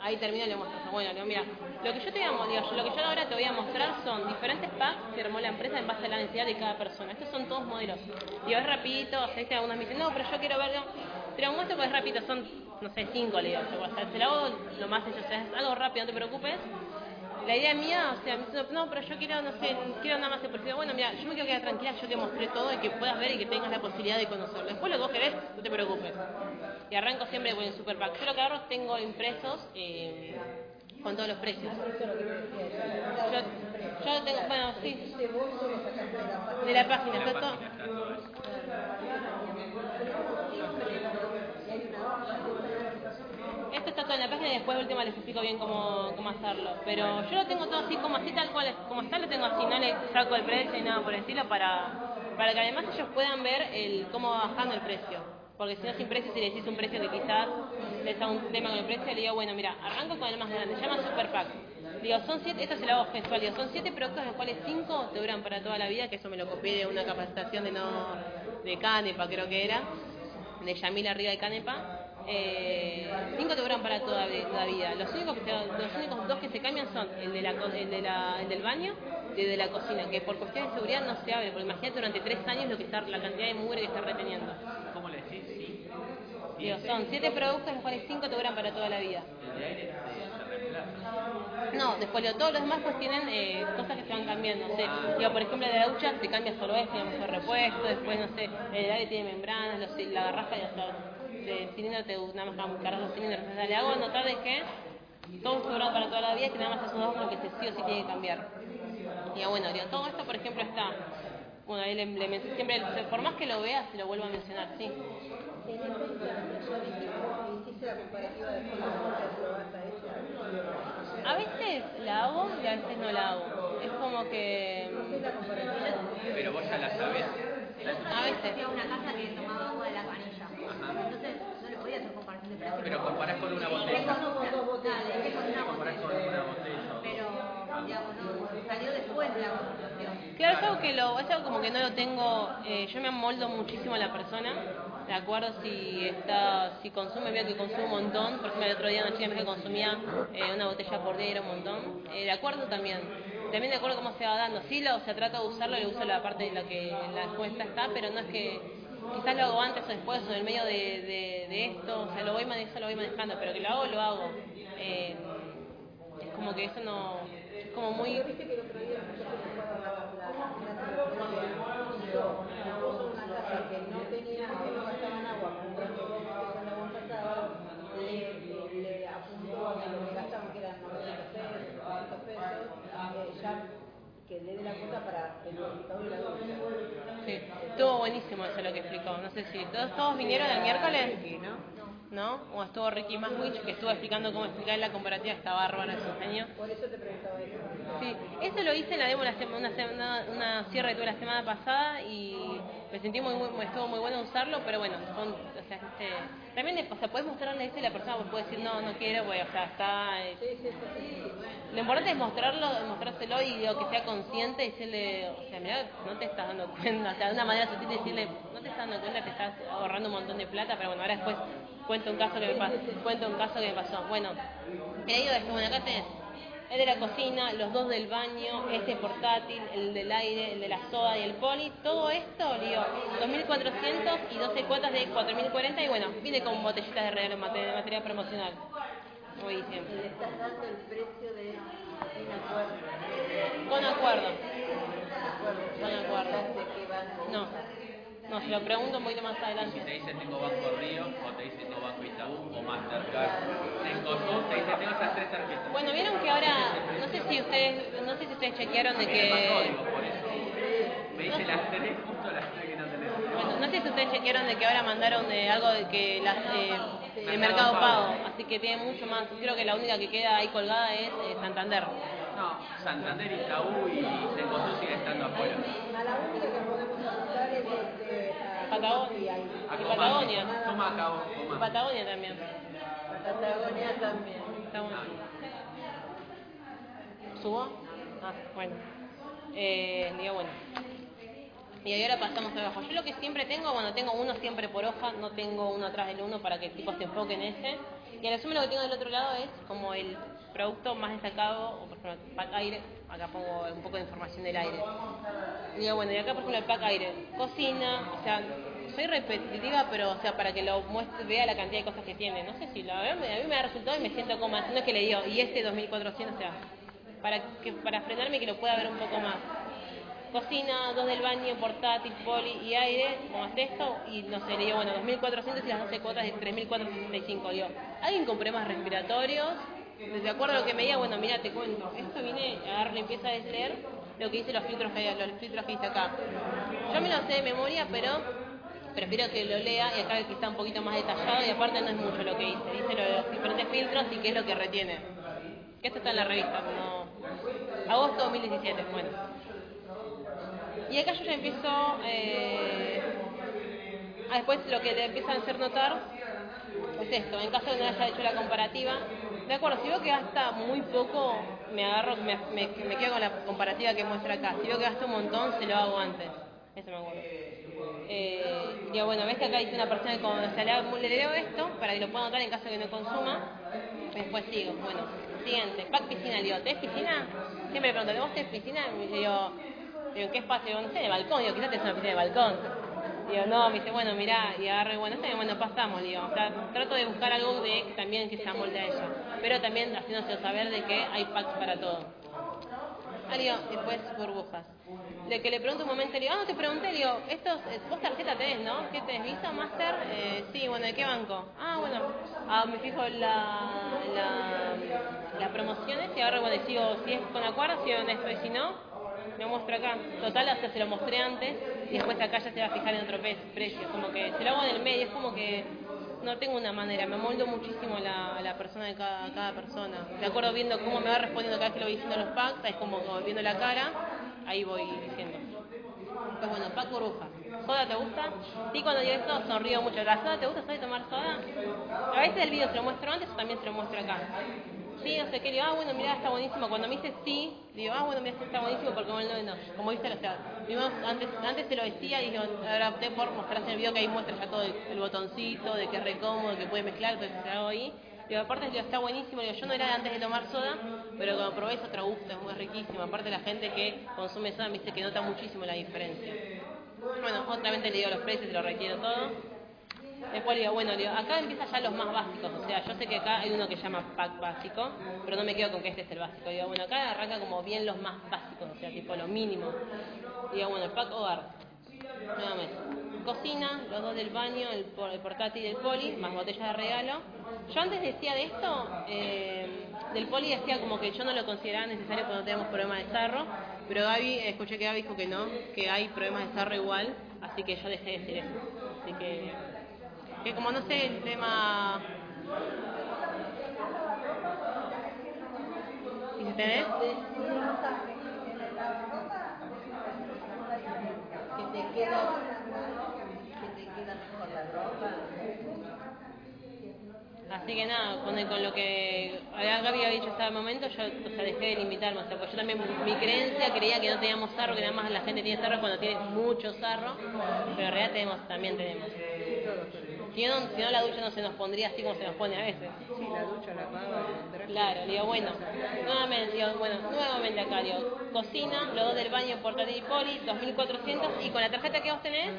ahí termina y le muestro. Bueno, le digo, mira, lo que yo te voy a, digo, lo que yo ahora te voy a mostrar son diferentes packs que armó la empresa en base a la necesidad de cada persona. Estos son todos modelos. Digo, es rapidito, o sea, este algunos me dicen, no, pero yo quiero verlo. Te lo muestro porque es rapidito, son, no sé, cinco, le digo. O sea, te lo hago lo más sencillo, o sea, es algo rápido, no te preocupes. La idea mía, o sea, me dice, no, pero yo quiero, no sé, quiero nada más el perfil. Bueno, mira, yo me quiero quedar tranquila, yo te mostré todo y que puedas ver y que tengas la posibilidad de conocerlo. Después lo que vos querés, no te preocupes. Y arranco siempre con el super pack. Yo lo que agarro tengo impresos eh, con todos los precios. Yo, yo lo tengo, bueno, sí. De la página, está todo. Esto está todo en la página y después de última les explico bien cómo, cómo hacerlo. Pero yo lo tengo todo así, como así tal cual, como está, lo tengo así, no le saco el precio ni nada por el estilo para, para que además ellos puedan ver el cómo va bajando el precio. Porque si no sin precio, si le decís un precio que quizás les da un tema con el precio, le digo, bueno, mira, arranco con el más grande, se llama Super Pack. Digo, son siete, esto se lo hago gestual, digo, son siete productos, de los cuales cinco te duran para toda la vida, que eso me lo copié de una capacitación de no de Canepa, creo que era, de Yamil arriba de Canepa. Eh, cinco te duran para toda la vida. Los únicos, que se- los únicos dos que se cambian son el, de la, el, de la- el del baño y el de la cocina, que por cuestiones de seguridad no se abre, porque imagínate durante tres años lo que está, la cantidad de mugre que está reteniendo. ¿Cómo le decís? Sí. Digo, son siete productos, los cuales cinco te duran para toda la vida. Se, se. No, después lo- todos los demás pues tienen eh, cosas que se van cambiando. No sé, digo, por ejemplo, la ducha te cambia solo esto, digamos, el repuesto, después, no sé, el aire tiene membranas, los- la garrafa y hasta el cilindro te nada más cargar los cilindros. O le hago notar de que todos duran para toda la vida y que nada más esos dos los que se sí o sí tiene que cambiar. Digo, bueno, digo, todo esto, por ejemplo, está... Bueno, ahí le, le siempre, por más que lo veas, se lo vuelvo a mencionar, sí. Hiciste la comparativa de cómo la probaste ella. A veces la hago y a veces no la hago. Es como que... Pero vos ya la sabés. A veces. Fui a una casa que tomaba agua de la canilla. Entonces no le podía hacer comparación de. Pero comparás con una botella. dos botellas. Dale, con una con botella. una botella. Pero, digamos, no, salió después de la comparación. Claro, es algo que lo, es algo como que no lo tengo, eh, yo me amoldo muchísimo a la persona, de acuerdo si está, si consume, veo que consume un montón, por ejemplo el otro día me dijo que consumía eh, una botella por día, era un montón, Eh, de acuerdo también, también de acuerdo cómo se va dando, sí lo, se trata de usarlo, le uso la parte de la que la encuesta está, pero no es que quizás lo hago antes o después o en el medio de, de, de esto, o sea, lo voy manejando, lo voy manejando, pero que lo hago, lo hago. Eh, es como que eso no, es como muy... Viste que el otro día nosotros fuimos a la, la, la, una casa que no tenía, que no gastaban agua, como que empezó el agua pasado, le, le, le apuntó a que lo que gastaban, que eran 900 pesos, 500 pesos, eh, ya que le dé la cuota para el computador y la ducha. Sí, estuvo buenísimo eso lo que explicó. No sé si todos, todos vinieron el miércoles. ¿no? O estuvo Ricky Maswich que estuvo explicando cómo explicar la comparativa, está bárbara su genio. Por eso te preguntaba eso. Sí, eso lo hice en la demo la sema- una, semana, una cierre que tuve la semana pasada y me sentí muy, muy estuvo muy bueno usarlo, pero bueno, son, o sea, este, también, o sea, puedes mostrarle eso y la persona puede decir no, no quiero, pues, o sea, está... eh, Sí, sí, sí, lo importante es mostrarlo, mostrárselo y que sea consciente y decirle, o sea, mira, no te estás dando cuenta, o sea, de una manera sutil decirle, no te estás dando cuenta que estás ahorrando un montón de plata, pero bueno, ahora después cuento un caso que me pasó, cuento un caso que me pasó. Bueno, he esto, bueno, acá tenés el de la cocina, los dos del baño, este portátil, el del aire, el de la soda y el poli, todo esto, digo, 2.400 y 12 cuotas de 4.040 y bueno, viene con botellitas de regalo, mate- material promocional. Bien. le estás dando el precio de acuerdo. Con acuerdo. Con acuerdo. No, no, se lo pregunto un poquito más Si adelante. te dice tengo Banco Río, o te dice tengo Banco Itaú, o Mastercard, en Cosmo te dice tengo esas tres tarjetas. Bueno, vieron que ahora, no sé si ustedes, no sé si ustedes chequearon de que, por eso. Me dice las tres, justo las tres que no tenés. bueno, no sé si ustedes chequearon de que ahora mandaron de algo de que las, eh, el Mercado Pago, así que tiene mucho más. Creo que la única que queda ahí colgada es eh, Santander. No, Santander, Itaú y Cencosud siguen estando afuera. A la única que podemos apuntar es este, a Patagonia. y ahí. A Y. Patagonia. Toma acá vos, Y Comar. Patagonia también. Patagonia también. Está bueno. ¿Subo? Ah, bueno. Eh, digo, bueno. Y ahora pasamos abajo. Yo lo que siempre tengo, bueno, tengo uno siempre por hoja, no tengo uno atrás del uno para que el tipo se enfoque en ese. Y al resumen lo que tengo del otro lado es como el producto más destacado, o por ejemplo, el pack aire, acá pongo un poco de información del aire. Y digo, bueno, y acá por ejemplo el pack aire, cocina, o sea, soy repetitiva, pero o sea, para que lo muestre, vea la cantidad de cosas que tiene. No sé si me- a mí me da resultado y me siento como, es que le digo, y este 2400, o sea, para que para frenarme que lo pueda ver un poco más. Cocina, dos del baño, portátil, poli y aire, como hace esto, y no sé, le digo, bueno, 2.400 y las 12 cuotas de 3.465. Digo, ¿alguien con problemas respiratorios? De acuerdo a lo que me diga, bueno, mira, te cuento, esto viene, agarro y empiezo a leer lo que dice los filtros que los filtros que dice acá. Yo me lo sé de memoria, pero prefiero que lo lea y acá que está un poquito más detallado y aparte no es mucho lo que dice, dice lo de los diferentes filtros y qué es lo que retiene. Que esto está en la revista, como agosto 2017, bueno. Y acá yo ya empiezo, eh, ah, después lo que le empiezan a hacer notar es esto, en caso de que no haya hecho la comparativa, de acuerdo, si veo que gasta muy poco, me agarro, me, me, me quedo con la comparativa que muestra acá, si veo que gasta un montón, se lo hago antes, eso me acuerdo. Eh, digo, bueno, ves que acá dice una persona que o sea, le, leo esto para que lo pueda notar en caso de que no consuma, después sigo, bueno, siguiente, pack piscina, digo, ¿tenés piscina? Siempre le pregunto, ¿vos tenés piscina? Y le digo, digo, ¿en qué espacio? No sé, de balcón, digo, quizás tenés una piscina de balcón. Digo, no, me dice, bueno, mirá, y agarro y bueno, está bien, bueno, pasamos, digo, o sea, trato de buscar algo de también que se amolde a ella, pero también haciéndose saber de que hay packs para todo. Ah, digo, después burbujas. De que le pregunto un momento, le digo, ah, no te pregunté, digo, estos, vos tarjeta tenés, ¿no? ¿Qué tenés, Visa, Master? Eh, sí, bueno, ¿de qué banco? Ah, bueno, ah, me fijo la, la, las promociones y ahora, bueno, sigo, si es con acuerdo, sigo en esto, y si no, me muestro acá. Total, hasta se lo mostré antes y después acá ya se va a fijar en otro precio. Como que se lo hago en el medio, es como que no tengo una manera, me moldo muchísimo la, la persona de cada, cada persona. De acuerdo viendo cómo me va respondiendo cada vez que lo voy diciendo los packs, es como, viendo la cara, ahí voy diciendo. Pues bueno, pack burbuja. ¿Soda te gusta? Sí, cuando digo esto sonrío mucho. ¿La soda te gusta? ¿Sabes tomar soda? A veces el video se lo muestro antes o también se lo muestro acá. Sí, no sé qué, digo, ah, bueno, mira, está buenísimo. Cuando me dice sí, digo, ah, bueno, mira, está buenísimo porque como no, como viste, o sea, antes, antes se lo decía y ahora opté por mostrarse en el video que ahí muestra ya todo el, el botoncito, de que es re cómodo, que puede mezclar, entonces lo hago ahí. Digo, aparte, digo, está buenísimo, digo, yo no era antes de tomar soda, pero cuando probé es otro gusto, es muy riquísimo. Aparte, la gente que consume soda me dice que nota muchísimo la diferencia. Bueno, otra vez le digo los precios y lo requiero todo. Después le digo, bueno, digo, acá empiezan ya los más básicos, o sea, yo sé que acá hay uno que llama pack básico, pero no me quedo con que este es el básico. Digo, bueno, acá arranca como bien los más básicos, o sea, tipo lo mínimo. Digo, bueno, el pack hogar, nuevamente. Cocina, los dos del baño, el, el portátil del poli, más botella de regalo. Yo antes decía de esto, eh, del poli decía como que yo no lo consideraba necesario cuando tenemos problemas de sarro, pero Gaby, escuché que Gaby dijo que no, que hay problemas de sarro igual, así que yo dejé de decir eso. Así que, como no sé el tema... ¿Y si tenés? Que te queda, que te queda mejor la ropa. Así que nada, con, con lo que había- Gaby había dicho hasta el momento, yo o sea, dejé de limitarme. O sea, pues yo también, mi creencia creía que no teníamos sarro, que nada más la gente tiene sarro cuando tiene mucho sarro, pero en realidad tenemos, también tenemos. Si no, si no, la ducha no se nos pondría así como se nos pone a veces. Sí, la ducha, la traje. Claro, le digo, bueno, nuevamente, digo, bueno, nuevamente acá, digo, cocina, los dos del baño, portátil y poli, 2.400, y con la tarjeta que vos tenés,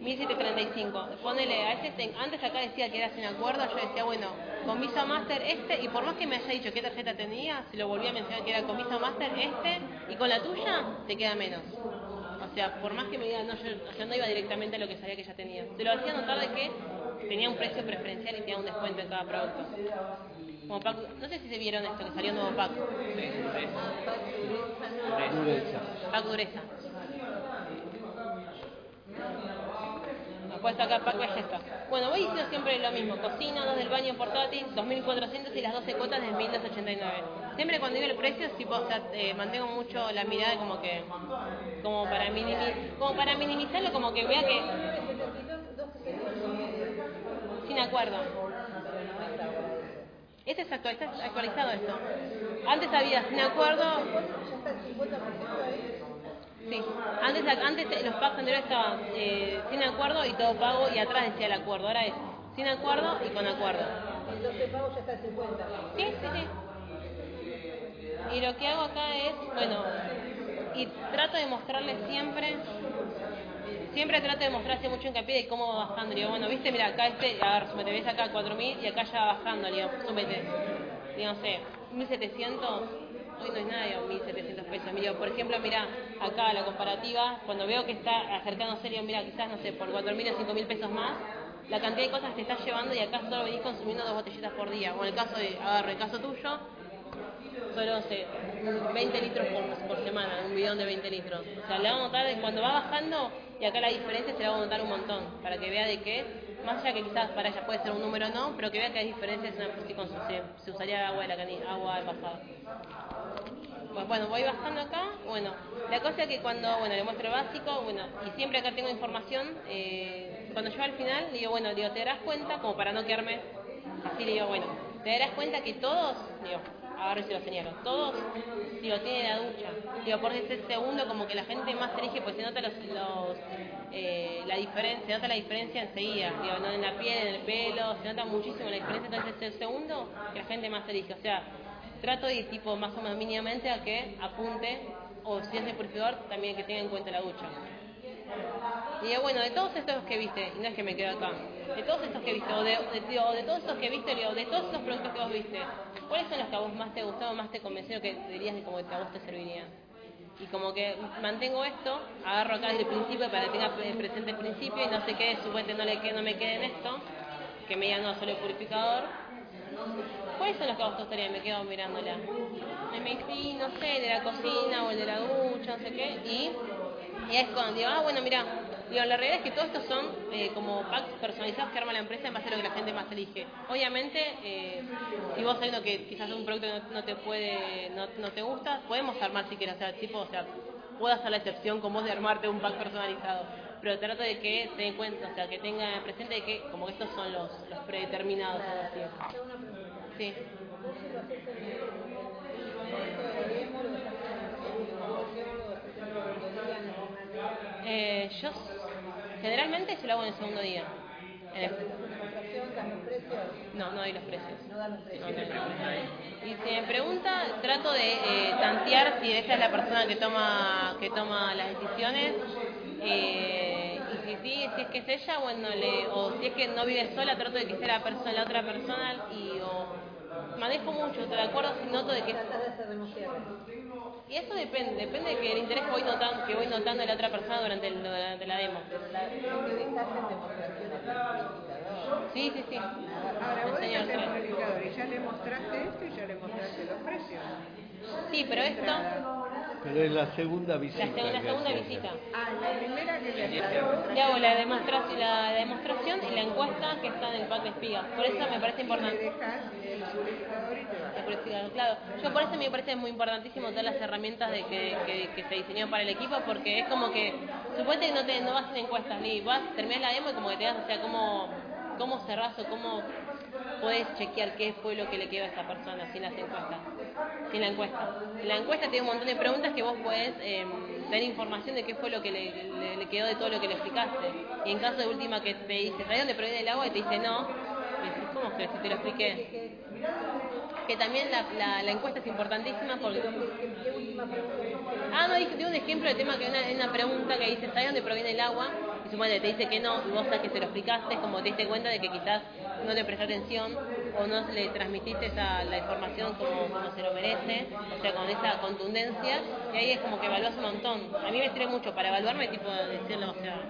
1.735. Ponele, a ese, ten- antes acá decía que era sin acuerdo, yo decía, bueno, con Visa Master este, y por más que me haya dicho qué tarjeta tenía, si lo volví a mencionar que era con Visa Master este, y con la tuya, te queda menos. O sea, por más que me digan, no, yo, o sea, no iba directamente a lo que sabía que ya tenía. Te lo hacía notar de que tenía un precio preferencial y tenía un descuento en cada producto. Como pack, no sé si se vieron esto, que salió un nuevo pack. Dureza. Pack dureza. Después acá pack belleza. Bueno, voy diciendo siempre lo mismo. Cocina, dos del baño portátil, 2.400 y las 12 cuotas de 1.289. Siempre cuando digo el precio, tipo, o sea, eh, mantengo mucho la mirada como que, como para, minimi- como para minimizarlo, como que vea que sin acuerdo. Este es actual- está actualizado esto. Antes había sin acuerdo. Sí. Antes, antes los packs anteriores estaban eh, sin acuerdo y todo pago y atrás decía el acuerdo. Ahora es sin acuerdo y con acuerdo. 12 pagos ya está el 50. Sí, sí, sí. Y lo que hago acá es, bueno, y trato de mostrarles siempre, siempre trato de mostrarse mucho hincapié de cómo va bajando. Digo, bueno, viste, mira, acá este, a ver, sumete, ves acá 4.000 y acá ya va bajando, digo, sumete, digo, no sé, 1.700, hoy no es nada, digo, 1.700 pesos. Digo, por ejemplo, mira, acá la comparativa, cuando veo que está acercándose, digo, mira, quizás, no sé, por 4.000 o 5.000 pesos más, la cantidad de cosas que te estás llevando y acá solo venís consumiendo dos botellitas por día. O en el caso de, agarro el caso tuyo, solo, sé, 20 litros por, por semana, un bidón de 20 litros. O sea, le hago notar de cuando va bajando y acá la diferencia se la hago notar un montón, para que vea de que, más allá que quizás para ella puede ser un número no, pero que vea que hay diferencias en si con- se, se usaría agua de la cani- agua del pasado. Pues bueno, voy bajando acá, bueno, la cosa es que cuando, bueno, le muestro el básico, bueno, y siempre acá tengo información, eh, cuando yo al final, digo, bueno, digo, te darás cuenta, como para no quedarme, así digo, bueno, te darás cuenta que todos, digo, a ver si lo señalo, todos, digo, tienen la ducha, digo, por ese segundo como que la gente más elige, pues se nota los, los eh, la diferencia, se nota la diferencia enseguida, digo, no en la piel, en el pelo, se nota muchísimo la diferencia, entonces el segundo que la gente más elige, o sea, trato de tipo más o menos mínimamente a que apunte, o si es de purificador, también que tenga en cuenta la ducha. Y digo, bueno, de todos estos que viste, y no es que me quedo acá, de todos estos que viste, o de todos estos que viste, digo, de todos estos productos que vos viste, ¿cuáles son los que a vos más te gustaron, más te convencieron, que dirías de como que a vos te servirían? Y como que mantengo esto, agarro acá desde el principio para que tenga pre- presente el principio y no se quede, supuestamente no, le quede, no me quede en esto, que me digan no, solo el purificador, ¿Cuáles son los que a vos te gustaría? Me quedo mirándola. Me dice, "Y no sé, de la cocina o el de la ducha, no sé qué. Y, y es cuando digo, ah, bueno, mira, digo, la realidad es que todos estos son eh, como packs personalizados que arma la empresa en base a lo que la gente más elige. Obviamente, eh, si vos sabes que quizás un producto no, no te puede, no, no te gusta, podemos armar si quieres, o sea, tipo, o sea, puedo hacer la excepción con vos de armarte un pack personalizado. Pero trato de que te den cuenta, o sea, que tenga presente de que como que estos son los, los predeterminados, así. Sí. Eh, yo generalmente se lo hago en el segundo día. En el- No, no doy los precios. No dan. No, no los precios. Y si me pregunta, trato de eh, tantear si esa es la persona que toma que toma las decisiones. eh, y Y sí, si es que es ella, bueno, le, o si es que no vive sola, trato de que sea la, persona, la otra persona y o manejo mucho, estoy de acuerdo si noto de que... Tratas de hacer demostraciones. Y eso depende, depende de que el interés que voy notando, voy notando de la otra persona durante, la demo. Sí, sí, sí. Ahora vos estás en indicador y ya le mostraste esto y ya le mostraste los precios. Sí, pero esto, Pero es la segunda visita. la, seg- la segunda visita. Ah, la primera que le Le hago la demostración, la demostración y la encuesta que está en el pack de espigas. Por eso me parece importante. dejas el purificador y te vas. La purificadora, Claro, yo por eso me parece muy importantísimo todas las herramientas de que, que, que se diseñó para el equipo porque es como que, que no, te, no vas en encuestas, ni vas, terminas la demo y como que te das, o sea, cómo, cómo cerrás o cómo puedes chequear qué fue lo que le quedó a esa persona sin las encuestas, sin la encuesta. En la encuesta tiene un montón de preguntas que vos podés eh, tener información de qué fue lo que le, quedó de todo lo que le explicaste. Y en caso de última que te dice, ¿sabes dónde proviene el agua? Y te dice no, y decís, ¿cómo que si te lo expliqué? que también la, la, la encuesta es importantísima porque... Ah, no, dije, un ejemplo de tema que una, una pregunta que dice, ¿sabes dónde proviene el agua? Y suponete, te dice que no, y vos sabes que se lo explicaste, es como te diste cuenta de que quizás no le prestaste atención o no le transmitiste esa, la información como, como se lo merece, o sea, con esa contundencia, y ahí es como que evaluás un montón. A mí me sirve mucho para evaluarme, tipo, decirlo, o sea,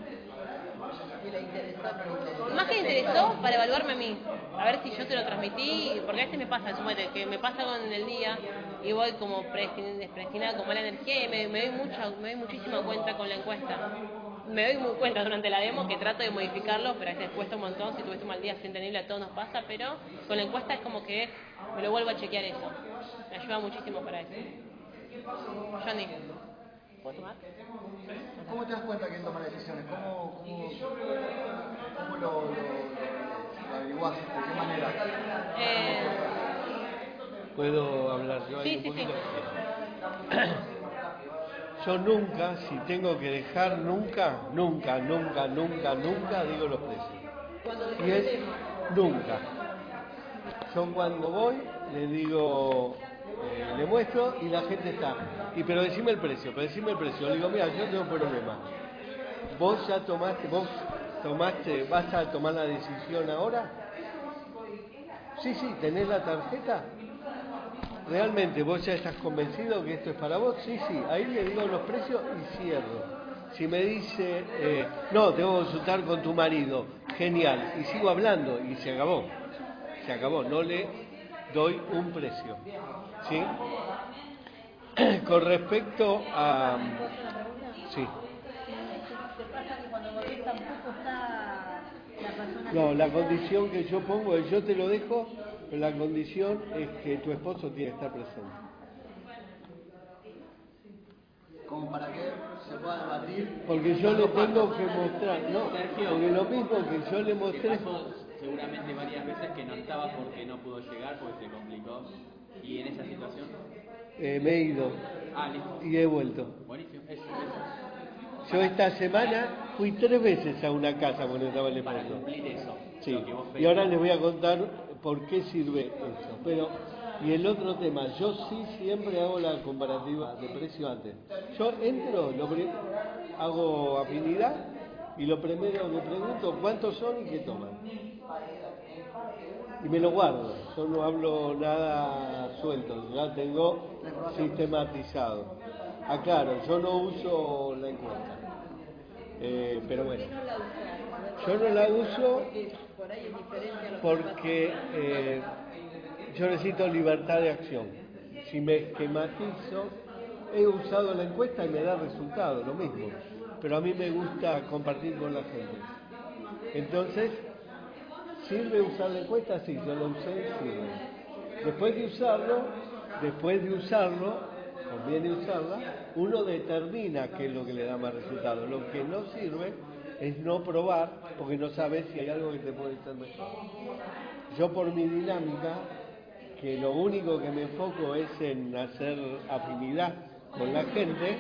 más que interesó para evaluarme a mí, a ver si yo se lo transmití, porque a veces me pasa, suponete, que me pasa con el día y voy como predestin- predestinada con mala energía y me, me doy mucha, me doy muchísima cuenta con la encuesta. Me doy muy cuenta durante la demo que trato de modificarlo, pero a veces cuesta un montón, si tuviste un mal día es entendible, a todos nos pasa, pero con la encuesta es como que me lo vuelvo a chequear eso. Me ayuda muchísimo para eso. Johnny, ¿puedo tomar? ¿Cómo te das cuenta que él toma decisiones? ¿Cómo, cómo, cómo lo, lo, lo averiguás? ¿De qué manera? Eh, ¿Puedo hablar yo ahí Sí, un sí, sí. Yo nunca, si tengo que dejar, nunca, nunca, nunca, nunca, nunca digo los precios. Y es nunca. Yo cuando voy le digo, eh, le muestro y la gente está. Y pero decime el precio, pero decime el precio. Le digo, mira, yo tengo un problema. Vos ya tomaste, vos tomaste, vas a tomar la decisión ahora. Sí, sí, tenés la tarjeta. ¿Realmente vos ya estás convencido que esto es para vos? Sí, sí, ahí le digo los precios y cierro. Si me dice, eh, no, tengo que consultar con tu marido, genial, y sigo hablando y se acabó, se acabó, no le doy un precio. ¿Sí? Con respecto a... Sí. ¿Te pasa que cuando volvés tampoco está la persona No, la condición que yo pongo es yo te lo dejo, pero la condición es que tu esposo tiene que estar presente. Como para que se pueda debatir. Porque yo le tengo que mostrar, no, porque lo mismo que yo le mostré, seguramente varias veces que no estaba porque no pudo llegar, porque se complicó. Y en esa situación, eh, me he ido ah, listo. y he vuelto. Buenísimo, eso, eso. Yo esta semana fui tres veces a una casa cuando estaba el Para esposo. cumplir eso. Sí, y ahora les voy a contar por qué sirve eso. Pero, y el otro tema, yo sí siempre hago la comparativa de precio antes. Yo entro, hago afinidad y lo primero que pregunto cuántos son y qué toman. Y me lo guardo, yo no hablo nada suelto, ya tengo sistematizado. Aclaro, yo no uso la encuesta. Eh, pero bueno, yo no la uso porque eh, yo necesito libertad de acción. Si me esquematizo, he usado la encuesta y me da resultado, lo mismo. Pero a mí me gusta compartir con la gente. Entonces, ¿sirve usar la encuesta? Sí, yo lo usé, sirve. Después de usarlo, después de usarlo, conviene usarla, uno determina qué es lo que le da más resultado. Lo que no sirve es no probar porque no sabes si hay algo que te puede ser mejor. Yo por mi dinámica, que lo único que me enfoco es en hacer afinidad con la gente,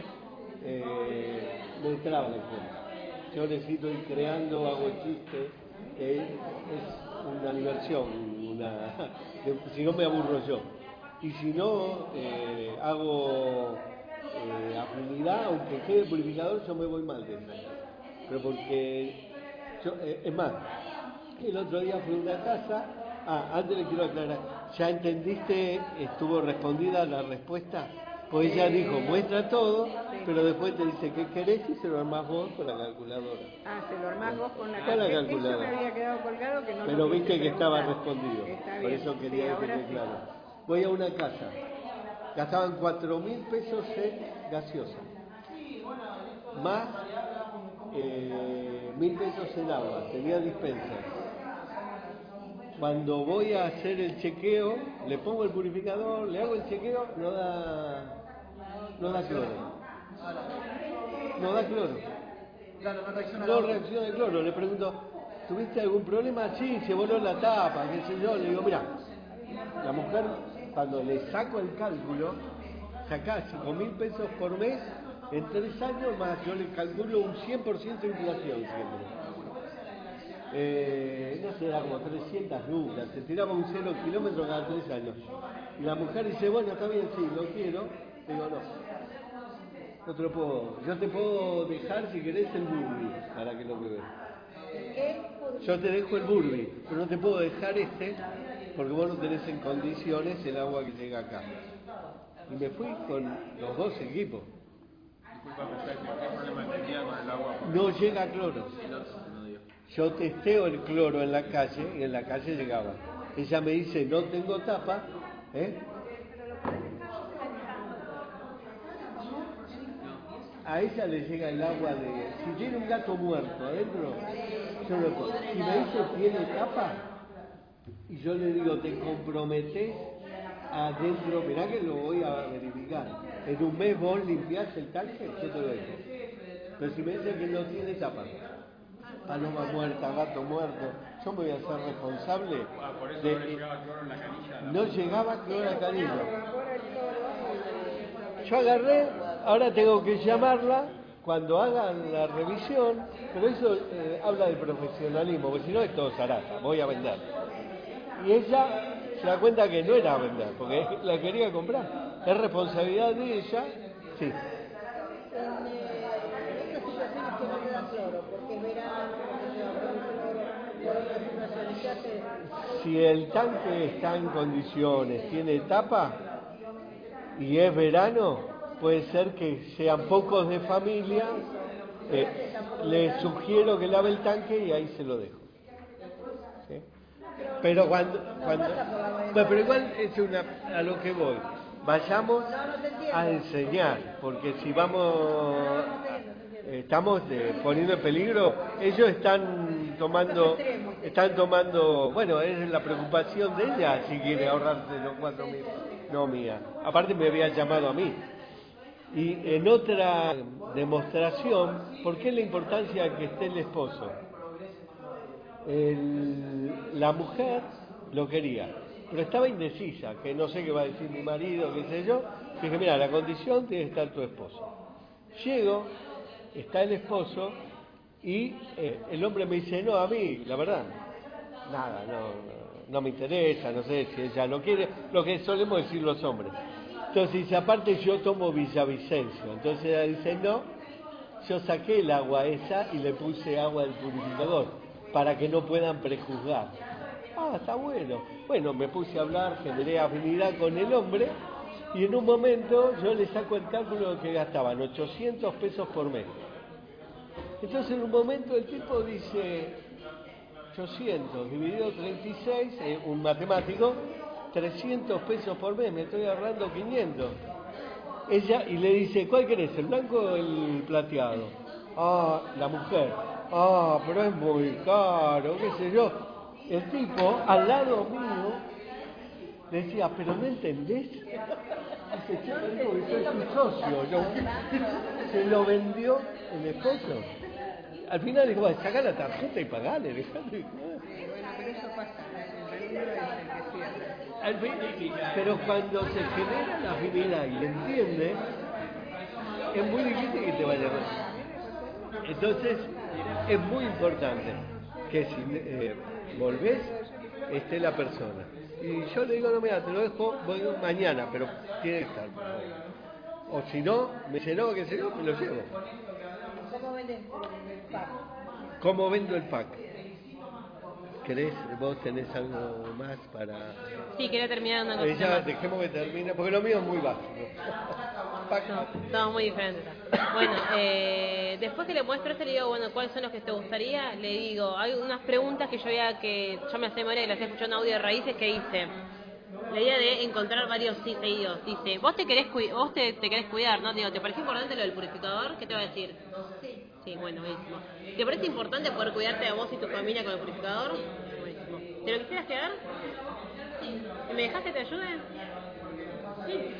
eh, me traba la encuesta. Yo necesito ir creando, hago chistes, es una diversión, una, si no me aburro yo. Y si no, eh, hago eh, afinidad, aunque quede purificador, yo me voy mal de. Pero porque yo, eh, es más, el otro día fui a una casa, ah, antes le quiero aclarar, ¿ya entendiste, estuvo respondida la respuesta? Pues ella dijo, muestra todo, pero después te dice qué querés y se lo armás vos con la calculadora. Ah, se lo armás vos con la Con la Eso calculadora. me había quedado colgado que no Pero lo viste que estaba respondido, Está por eso sí, quería que ahora quede sí. claro. Voy a una casa, gastaban cuatro mil pesos en gaseosa, más eh, mil pesos en agua, tenía dispensa. Cuando voy a hacer el chequeo, le pongo el purificador, le hago el chequeo, no da, no da cloro. No da cloro. No reacciona el cloro. Le pregunto, ¿tuviste algún problema? Sí, se voló la tapa, qué sé yo. Le digo, mira, la mujer, cuando le saco el cálculo, saca 5 mil pesos por mes en tres años, más yo le calculo un 100% de inflación siempre. Eh, no sé, da como 300 lucas, se tiraba un cero kilómetro cada tres años. Y la mujer dice, bueno, está bien, sí, lo quiero. Digo, no. No te lo puedo. Yo te puedo dejar si querés el burbi para que lo pruebes. Yo te dejo el burbi, pero no te puedo dejar este porque vos no tenés en condiciones el agua que llega acá. Y me fui con los dos equipos. No llega cloro. Yo testeo el cloro en la calle y en la calle llegaba. Ella me dice, no tengo tapa. ¿eh? A ella le llega el agua de... Si tiene un gato muerto adentro, yo. Si me dice, ¿tiene tapa? Y yo le digo, te comprometés adentro, mirá que lo voy a verificar. En un mes vos limpiás el tanque, yo te lo dejo. Pero si me dice que no tiene tapa, paloma muerta, gato muerto, yo me voy a ser responsable Ah, de... no le llegaba cloro en la canilla. No llegaba cloro a canilla. Yo agarré, ahora tengo que llamarla cuando hagan la revisión, pero eso eh, habla de profesionalismo, porque si no es todo zaraza, voy a vender. Y ella se da cuenta que no era vender, porque la quería comprar. Es responsabilidad de ella, sí. Si el tanque está en condiciones, tiene tapa y es verano, puede ser que sean pocos de familia. eh, le sugiero que lave el tanque y ahí se lo dejo. Pero cuando, cuando bueno, pero igual es una a lo que voy. Vayamos a enseñar, porque si vamos estamos poniendo en peligro, ellos están tomando, están tomando, bueno, es la preocupación de ella si quiere ahorrarse los cuatro mil, no mía. Aparte me había llamado a mí. Y en otra demostración, ¿por qué la importancia que esté el esposo? El- la mujer lo quería, pero estaba indecisa, que no sé qué va a decir mi marido, qué sé yo. Dije, mira, la condición tiene que estar tu esposo. Llego, está el esposo y eh, el hombre me dice, no, a mí, la verdad, nada, no, no, no me interesa, no sé si ella lo quiere, lo que solemos decir los hombres. Entonces dice, aparte yo tomo Villavicencio. Entonces ella dice, no, yo saqué el agua esa y le puse agua del purificador para que no puedan prejuzgar. Ah, está bueno. Bueno, me puse a hablar, generé afinidad con el hombre y en un momento yo le saco el cálculo de que gastaban 800 pesos por mes. Entonces en un momento el tipo dice 800 dividido 36, eh, un matemático, 300 pesos por mes, me estoy ahorrando 500. Ella y le dice, ¿cuál querés, el blanco o el plateado? Ah, la mujer. Ah, pero es muy caro, qué sé yo. El tipo, al lado mío, decía, ¿pero no entendés? Dice, Marico, que soy tu socio. Yo, se lo vendió el esposo. Al final dijo, saca la tarjeta y pagale. Bueno, pero cuando se genera la afinidad y entiende, es muy difícil que te vaya mal. Entonces, es muy importante que si eh, volvés, esté la persona. Y yo le digo, no, mira, te lo dejo voy mañana, pero tiene que estar. O si no, me dice, no, que se yo, me lo llevo. ¿Cómo vendes el pack? ¿Cómo vendo el pack? ¿Querés? ¿Vos tenés algo más para...? Sí, quería terminar una cosa. Eh, ya, dejemos que termine, porque lo mío es muy básico. No, somos muy diferentes. Bueno, eh, después que le muestro este, le digo, bueno, ¿cuáles son los que te gustaría? Le digo, hay unas preguntas que yo ya que yo me hace memoria y las he escuchado en audio de raíces que hice. La idea de encontrar varios sí seguidos. Dice, vos te querés, vos te, te querés cuidar, ¿no? Digo, ¿te parece importante lo del purificador? ¿Qué te va a decir? Sí. Sí, bueno, buenísimo. ¿Te parece importante poder cuidarte a vos y tu familia con el purificador? Buenísimo. ¿Te lo quisieras quedar? Sí. ¿Me dejas que te ayude? Sí.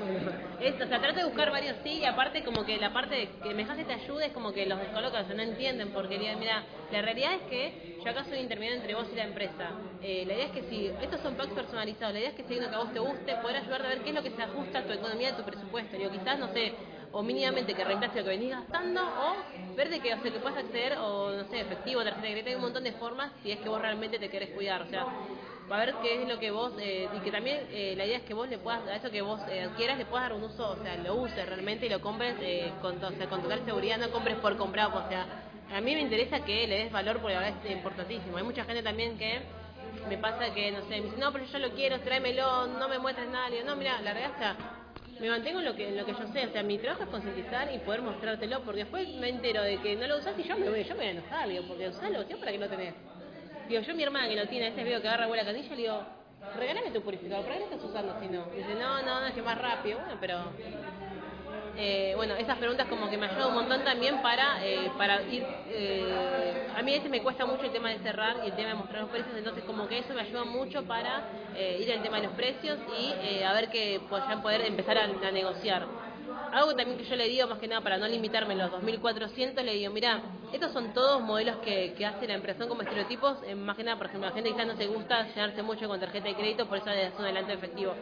Es, o sea, trata de buscar varios sí y aparte como que la parte de que me dejas que te ayude es como que los descolocas no entienden porque mira, la realidad es que yo acá soy intermediario entre vos y la empresa. Eh, la idea es que si estos son packs personalizados, la idea es que si uno que a vos te guste, poder ayudarte a ver qué es lo que se ajusta a tu economía, a tu presupuesto. Digo, quizás, no sé, o mínimamente que reemplace lo que venís gastando o ver de que, o sea, que puedas acceder o, no sé, efectivo, tarjeta de hay un montón de formas si es que vos realmente te querés cuidar. O sea, va a ver qué es lo que vos, eh, y que también eh, la idea es que vos le puedas, a eso que vos eh, adquieras, le puedas dar un uso, o sea, lo uses realmente y lo compres eh, con, o sea, con total seguridad, no compres por comprar, o sea, a mí me interesa que le des valor porque la verdad es importantísimo. Hay mucha gente también que me pasa que, no sé, me dice, no, pero yo lo quiero, tráemelo, no me muestres nada. Le no, mira, la verdad es que me mantengo en lo que, en lo que yo sé, o sea, mi trabajo es concientizar y poder mostrártelo, porque después me entero de que no lo usás y yo me voy, yo me voy a enojar, digo, porque usalo, tío, para que lo tenés. Digo, yo mi hermana que lo tiene, a veces veo que agarra buena canilla, le digo, regálame tu purificador, ¿para qué lo estás usando si no? Dice, no, no, no, es que más rápido, bueno, pero... Eh, bueno, esas preguntas como que me ayudan un montón también para, eh, para ir... eh, a mí a veces me cuesta mucho el tema de cerrar y el tema de mostrar los precios, entonces como que eso me ayuda mucho para eh, ir al tema de los precios y eh, a ver que ya poder empezar a negociar. Algo también que yo le digo, más que nada para no limitarme los 2.400, le digo, mira, estos son todos modelos que, que hace la empresa, son como estereotipos, eh, más que nada, por ejemplo, la gente quizás no se gusta llenarse mucho con tarjeta de crédito, por eso es un adelanto efectivo.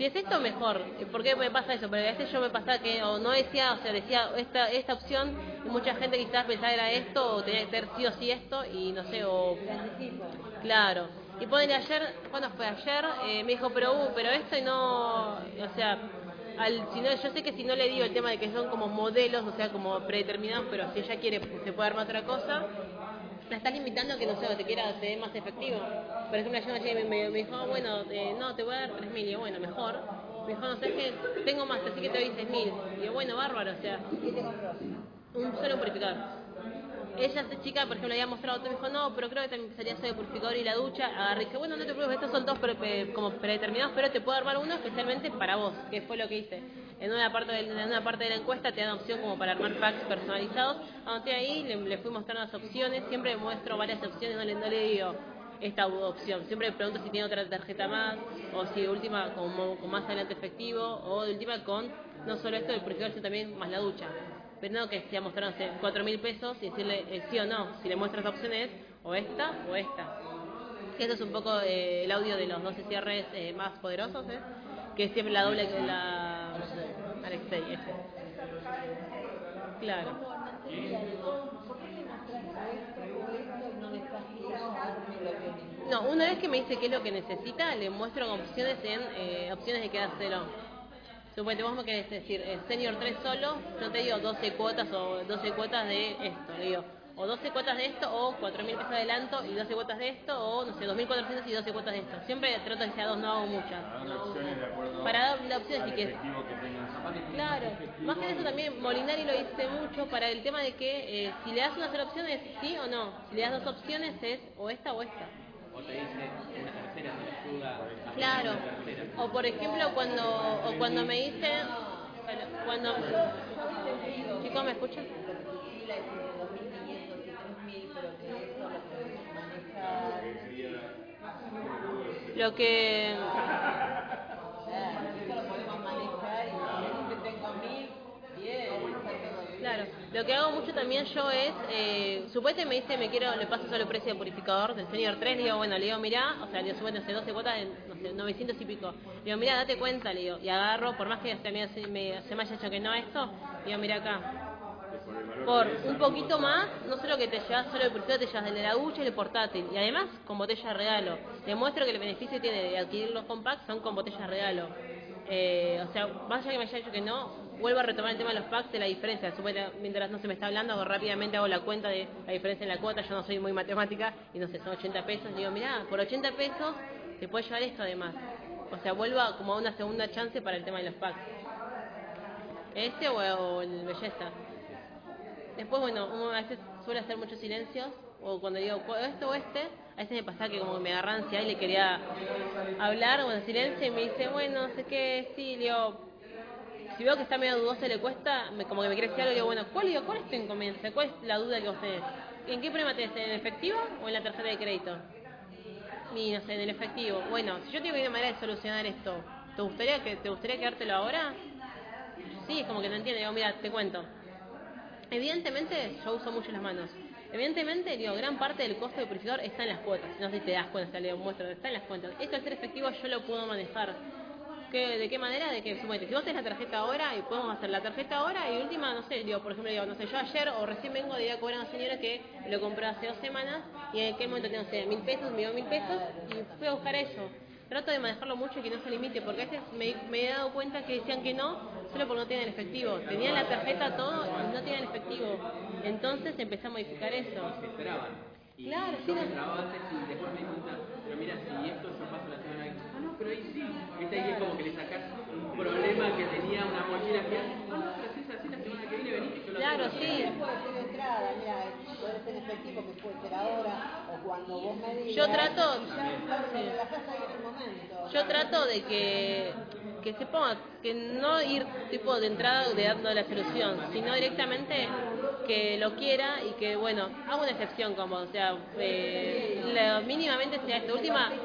Si es esto, mejor. ¿Por qué me pasa eso? Porque a veces yo me pasaba que, o no decía, o sea, decía esta, esta opción, y mucha gente quizás pensaba era esto, o tenía que ser sí o sí esto, y no sé, o... Claro. Y ponele ayer, ¿cuándo fue ayer? Eh, me dijo, pero, uh, pero esto y no, o sea, al, si no, yo sé que si no le digo el tema de que son como modelos, o sea, como predeterminados, pero si ella quiere, se puede armar otra cosa, la estás limitando a que no sé, te quiera ser más efectivo. Por ejemplo, ayer me, me, me dijo, ah, bueno, eh, no, te voy a dar 3.000, y yo, bueno, mejor. Me dijo, no sé, es que tengo más, así que te doy 6.000. Y yo, bueno, bárbaro, o sea. ¿Qué te? Un solo purificador. Ella, esta chica, por ejemplo, le había mostrado otro, me dijo, no, pero creo que también sería solo el purificador y la ducha. Agarré y dije, bueno, no te preocupes, estos son todos pre- como predeterminados, pero te puedo armar uno especialmente para vos, que fue lo que hice. En una parte de, en una parte de la encuesta te dan opción como para armar packs personalizados. Anoté ahí, le, le fui mostrando las opciones, siempre muestro varias opciones, no le, no digo esta opción. Siempre pregunto si tiene otra tarjeta más, o si última con, con más adelante efectivo, o de última con no solo esto del purificador, sino también más la ducha. Pero no que sea sé, cuatro mil pesos y decirle el sí o no. Si le muestras opciones, o esta o esta. Eso es un poco eh, el audio de los 12 cierres eh, más poderosos, ¿eh? que es siempre la doble que la Alexei. Claro. ¿Por qué le mostraste esto o esto y no una vez que me dice qué es lo que necesita, le muestro opciones en eh, opciones de quedárselo. Suponete, vos me querés decir, eh, Senior 3 solo, yo te digo 12 cuotas o 12 cuotas de esto, le digo, o 12 cuotas de esto, o 4.000 pesos de adelanto y 12 cuotas de esto, o no sé, 2.400 y 12 cuotas de esto. Siempre trato de que sea dos, no hago muchas. Dando opciones de acuerdo Para dar la opción así que efectivo que tengan. Claro, más que eso también Molinari lo dice mucho para el tema de que eh, si le das una sola opción es sí o no, si le das dos opciones es o esta o esta. O te dice una tercera Claro. O por ejemplo cuando o cuando me dice cuando chicos me escuchan Fila es de 2.500 y 3.000, pero que eso lo podemos manejar. lo que Claro, lo podemos manejar y si siempre tengo 1.000, bien, ya tengo Claro, lo que hago mucho también yo es, eh, supuestamente me dice, me quiero, le paso solo el precio de purificador del Senior 3, le digo, bueno, le digo, mirá, o sea, le digo, supuestamente, no sé, 12 cuotas, de, no sé, 900 y pico. Le digo, mirá, date cuenta, le digo, y agarro, por más que se me, se me, haya hecho que no esto, le digo, mirá acá. Por un poquito más, no solo que te llevas solo el purificador, te llevas el de la ducha y el portátil. Y además, con botella de regalo. Demuestro que el beneficio que tiene de adquirir los compacts son con botella de regalo. Eh, o sea, más allá que me haya dicho que no, vuelvo a retomar el tema de los packs de la diferencia. Mientras no se me está hablando, hago rápidamente hago la cuenta de la diferencia en la cuota. Yo no soy muy matemática y no sé, son 80 pesos. Digo, mirá, por 80 pesos te puedes llevar esto además. O sea, vuelvo como a una segunda chance para el tema de los packs. Este o, o el belleza. Después, bueno, uno a veces suele hacer muchos silencios, o cuando digo "¿Puedo esto o este, a veces me pasaba que como me agarra ansiedad y le quería hablar, bueno, silencio, y me dice, bueno, no sé qué, sí, le digo, si veo que está medio dudoso y le cuesta, me, como que me quiere decir algo, le digo, bueno, ¿cuál, digo, ¿cuál es tu inconveniente? ¿Cuál es la duda que vos tenés? ¿En qué problema tenés? ¿En efectivo o en la tarjeta de crédito? Y no sé, en el efectivo. Bueno, si yo tengo una manera de solucionar esto, ¿te gustaría que te gustaría quedártelo ahora? Sí, es como que no entiende. Digo, mira, te cuento. Evidentemente, yo uso mucho las manos. Evidentemente, digo, gran parte del costo del purificador está en las cuotas. No sé si te das cuenta, le muestro, está en las cuentas. Esto al ser efectivo yo lo puedo manejar. ¿Qué, ¿De qué manera? De que, suponete, si vos tenés la tarjeta ahora y podemos hacer la tarjeta ahora y última, no sé, digo, por ejemplo, digo, no sé, yo ayer o recién vengo de ir a cobrar a una señora que lo compró hace dos semanas y en aquel momento tengo, no sé, mil pesos, me dio mil pesos y fui a buscar eso. Trato de manejarlo mucho y que no se limite, porque a veces me, me he dado cuenta que decían que no, solo porque no tienen efectivo. Tenían la tarjeta todo y no tenían efectivo. Entonces empecé a modificar eso. Se esperaban. Y Claro, yo sí, me no. antes y después me di cuenta, pero mira, si esto yo paso la semana que ah no, pero ahí sí. Viste, ahí es como que le sacás un problema que tenía una mochila que ah no, pero si es así la semana que viene venís que yo lo Claro, tengo". sí. Yo trato. Yo trato de que, que se ponga, que no ir tipo de entrada de dando la solución, sino directamente que lo quiera y que, bueno, haga una excepción como, o sea, eh, lo- mínimamente sea esta última,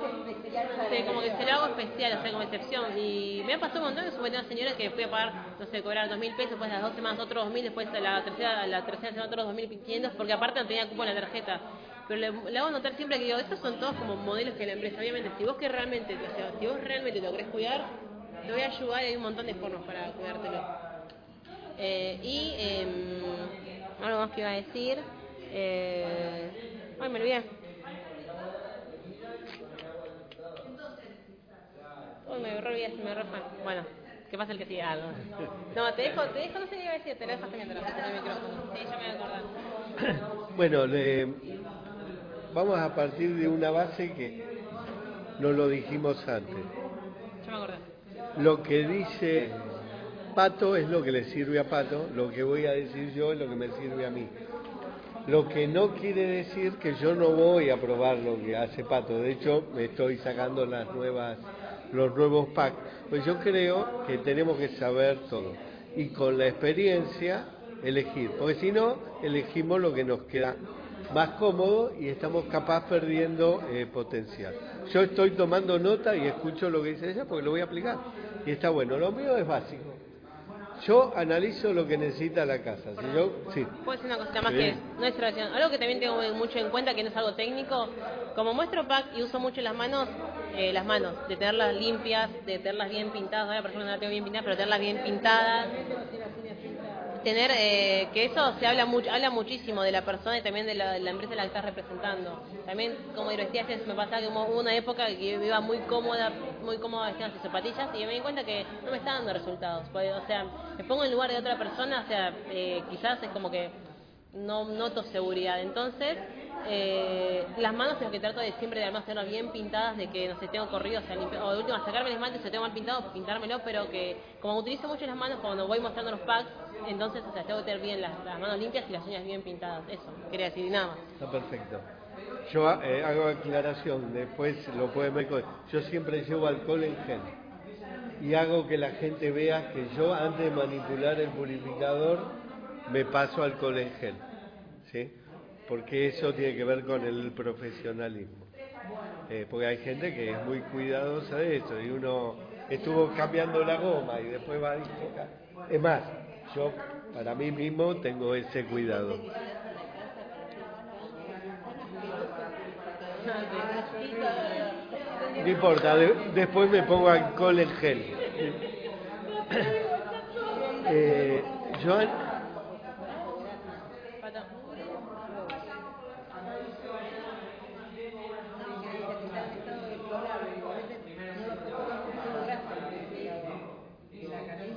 sí, como que se lo hago especial, o sea, como excepción. Y me ha pasado un montón que supe una señora que fui a pagar, no sé, cobrar dos mil pesos, después las dos semanas otros dos mil, después la tercera, la tercera semana otros dos mil quinientos, porque aparte no tenía cupo en la tarjeta. Pero le, hago notar siempre que digo, estos son todos como modelos que la empresa, obviamente, si vos que realmente, o sea, si vos realmente lo querés cuidar, te voy a ayudar y hay un montón de formas para cuidártelo. Eh, y em, algo más que iba a decir. Eh, ay, me olvidé. Uy, me re me re. Bueno, ¿qué pasa el que sigue? Ah, no. Te dejo, te dejo, no sé qué iba a decir, te lo dejaste mientras, en el micrófono. Sí, ya me voy a acordar. Bueno, le- vamos a partir de una base que no lo dijimos antes. Ya me acordé. Lo que dice Pato es lo que le sirve a Pato, lo que voy a decir yo es lo que me sirve a mí. Lo que no quiere decir que yo no voy a probar lo que hace Pato. De hecho, me estoy sacando las nuevas, los nuevos packs. Pues yo creo que tenemos que saber todo. Y con la experiencia elegir. Porque si no, elegimos lo que nos queda más cómodo y estamos capaz perdiendo eh, potencial. Yo estoy tomando nota y escucho lo que dice ella porque lo voy a aplicar. Y está bueno. Lo mío es básico. Yo analizo lo que necesita la casa. Si yo, sí. Puedo decir una cosita más Sí. que nuestra relación. Algo que también tengo mucho en cuenta, que no es algo técnico, como muestro pack y uso mucho las manos, eh, las manos, de tenerlas limpias, de tenerlas bien pintadas. Ahora, por ejemplo, no las tengo bien pintadas, pero tenerlas bien pintadas. Tener, eh, que eso se habla mucho, habla muchísimo de la persona y también de la, empresa la que estás representando. También, como decía, me pasaba que hubo una época que yo iba muy cómoda, muy cómoda vestida sin zapatillas y me di cuenta que no me está dando resultados. Porque, o sea, me pongo en lugar de otra persona, o sea, eh, quizás es como que no noto seguridad. Entonces, eh, las manos es lo que trato de siempre de además bien pintadas, de que no sé, tengo corrido, o sea, de última sacarme el esmalte, si lo tengo mal pintado, pintármelo, pero que como utilizo mucho las manos cuando voy mostrando los packs, entonces, o sea, tengo que tener bien las, manos limpias y las uñas bien pintadas. Eso, quería decir, nada más. Está perfecto. Yo eh, hago aclaración, después lo pueden ver. Yo siempre llevo alcohol en gel y hago que la gente vea que yo antes de manipular el purificador me paso alcohol en gel, ¿sí? Porque eso tiene que ver con el profesionalismo. Eh, porque hay gente que es muy cuidadosa de eso y uno estuvo cambiando la goma y después va a dislocar. Es más, yo para mí mismo tengo ese cuidado. No importa, de- después me pongo alcohol en gel. Eh, Joan,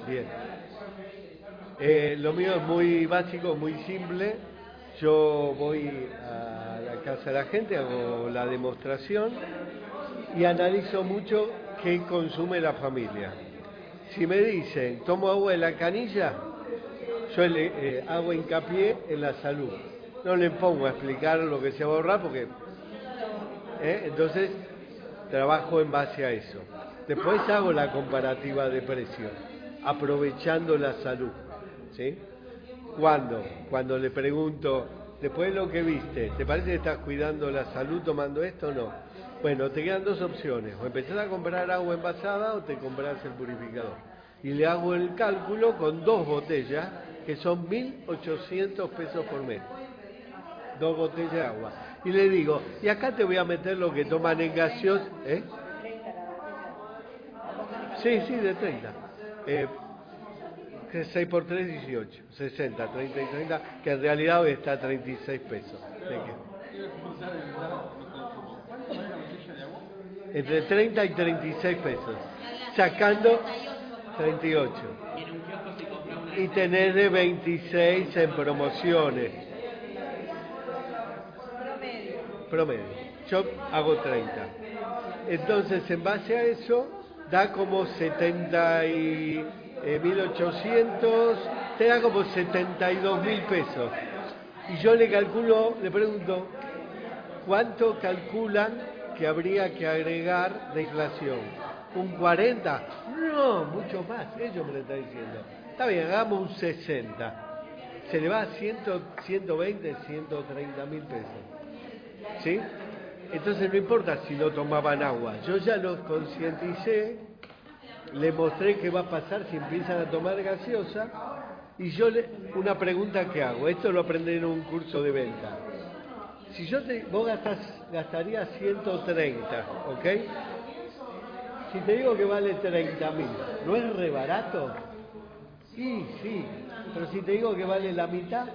bien. Eh, lo mío es muy básico, muy simple. Yo voy a la casa de la gente, hago la demostración y analizo mucho qué consume la familia. Si me dicen, tomo agua de la canilla, yo le eh, hago hincapié en la salud. No le pongo a explicar lo que se va a ahorrar porque... ¿eh? Entonces, trabajo en base a eso. Después hago la comparativa de precios, aprovechando la salud. ¿Sí? ¿Cuándo? Cuando le pregunto, después de lo que viste, ¿te parece que estás cuidando la salud tomando esto o no? Bueno, te quedan dos opciones, o empezás a comprar agua envasada o te compras el purificador. Y le hago el cálculo con dos botellas, que son 1.800 pesos por mes. Dos botellas de agua. Y le digo, y acá te voy a meter lo que toman en gaseos, ¿eh? Sí, sí, de 30. Eh, que 6 por 3, 18. 60, 30 y 30, que en realidad hoy está a 36 pesos. ¿De qué? Entre 30 y 36 pesos. Sacando 38. Y tener de 26 en promociones. Promedio. Yo hago 30. Entonces, en base a eso, da como 70 y eh, 1800, te da como 72 mil pesos. Y yo le calculo, le pregunto, ¿cuánto calculan que habría que agregar de inflación? ¿Un 40? No, mucho más, ellos me lo están diciendo. Está bien, hagamos un 60. Se le va a 100, 120, 130 mil pesos. ¿Sí? Entonces no importa si no tomaban agua, yo ya los concienticé, le mostré qué va a pasar si empiezan a tomar gaseosa y yo le, una pregunta que hago, esto lo aprendí en un curso de venta. Si yo te, vos gastas, gastarías 130, ¿ok? Si te digo que vale 30 mil, ¿no es re barato? Sí, sí, pero si te digo que vale la mitad,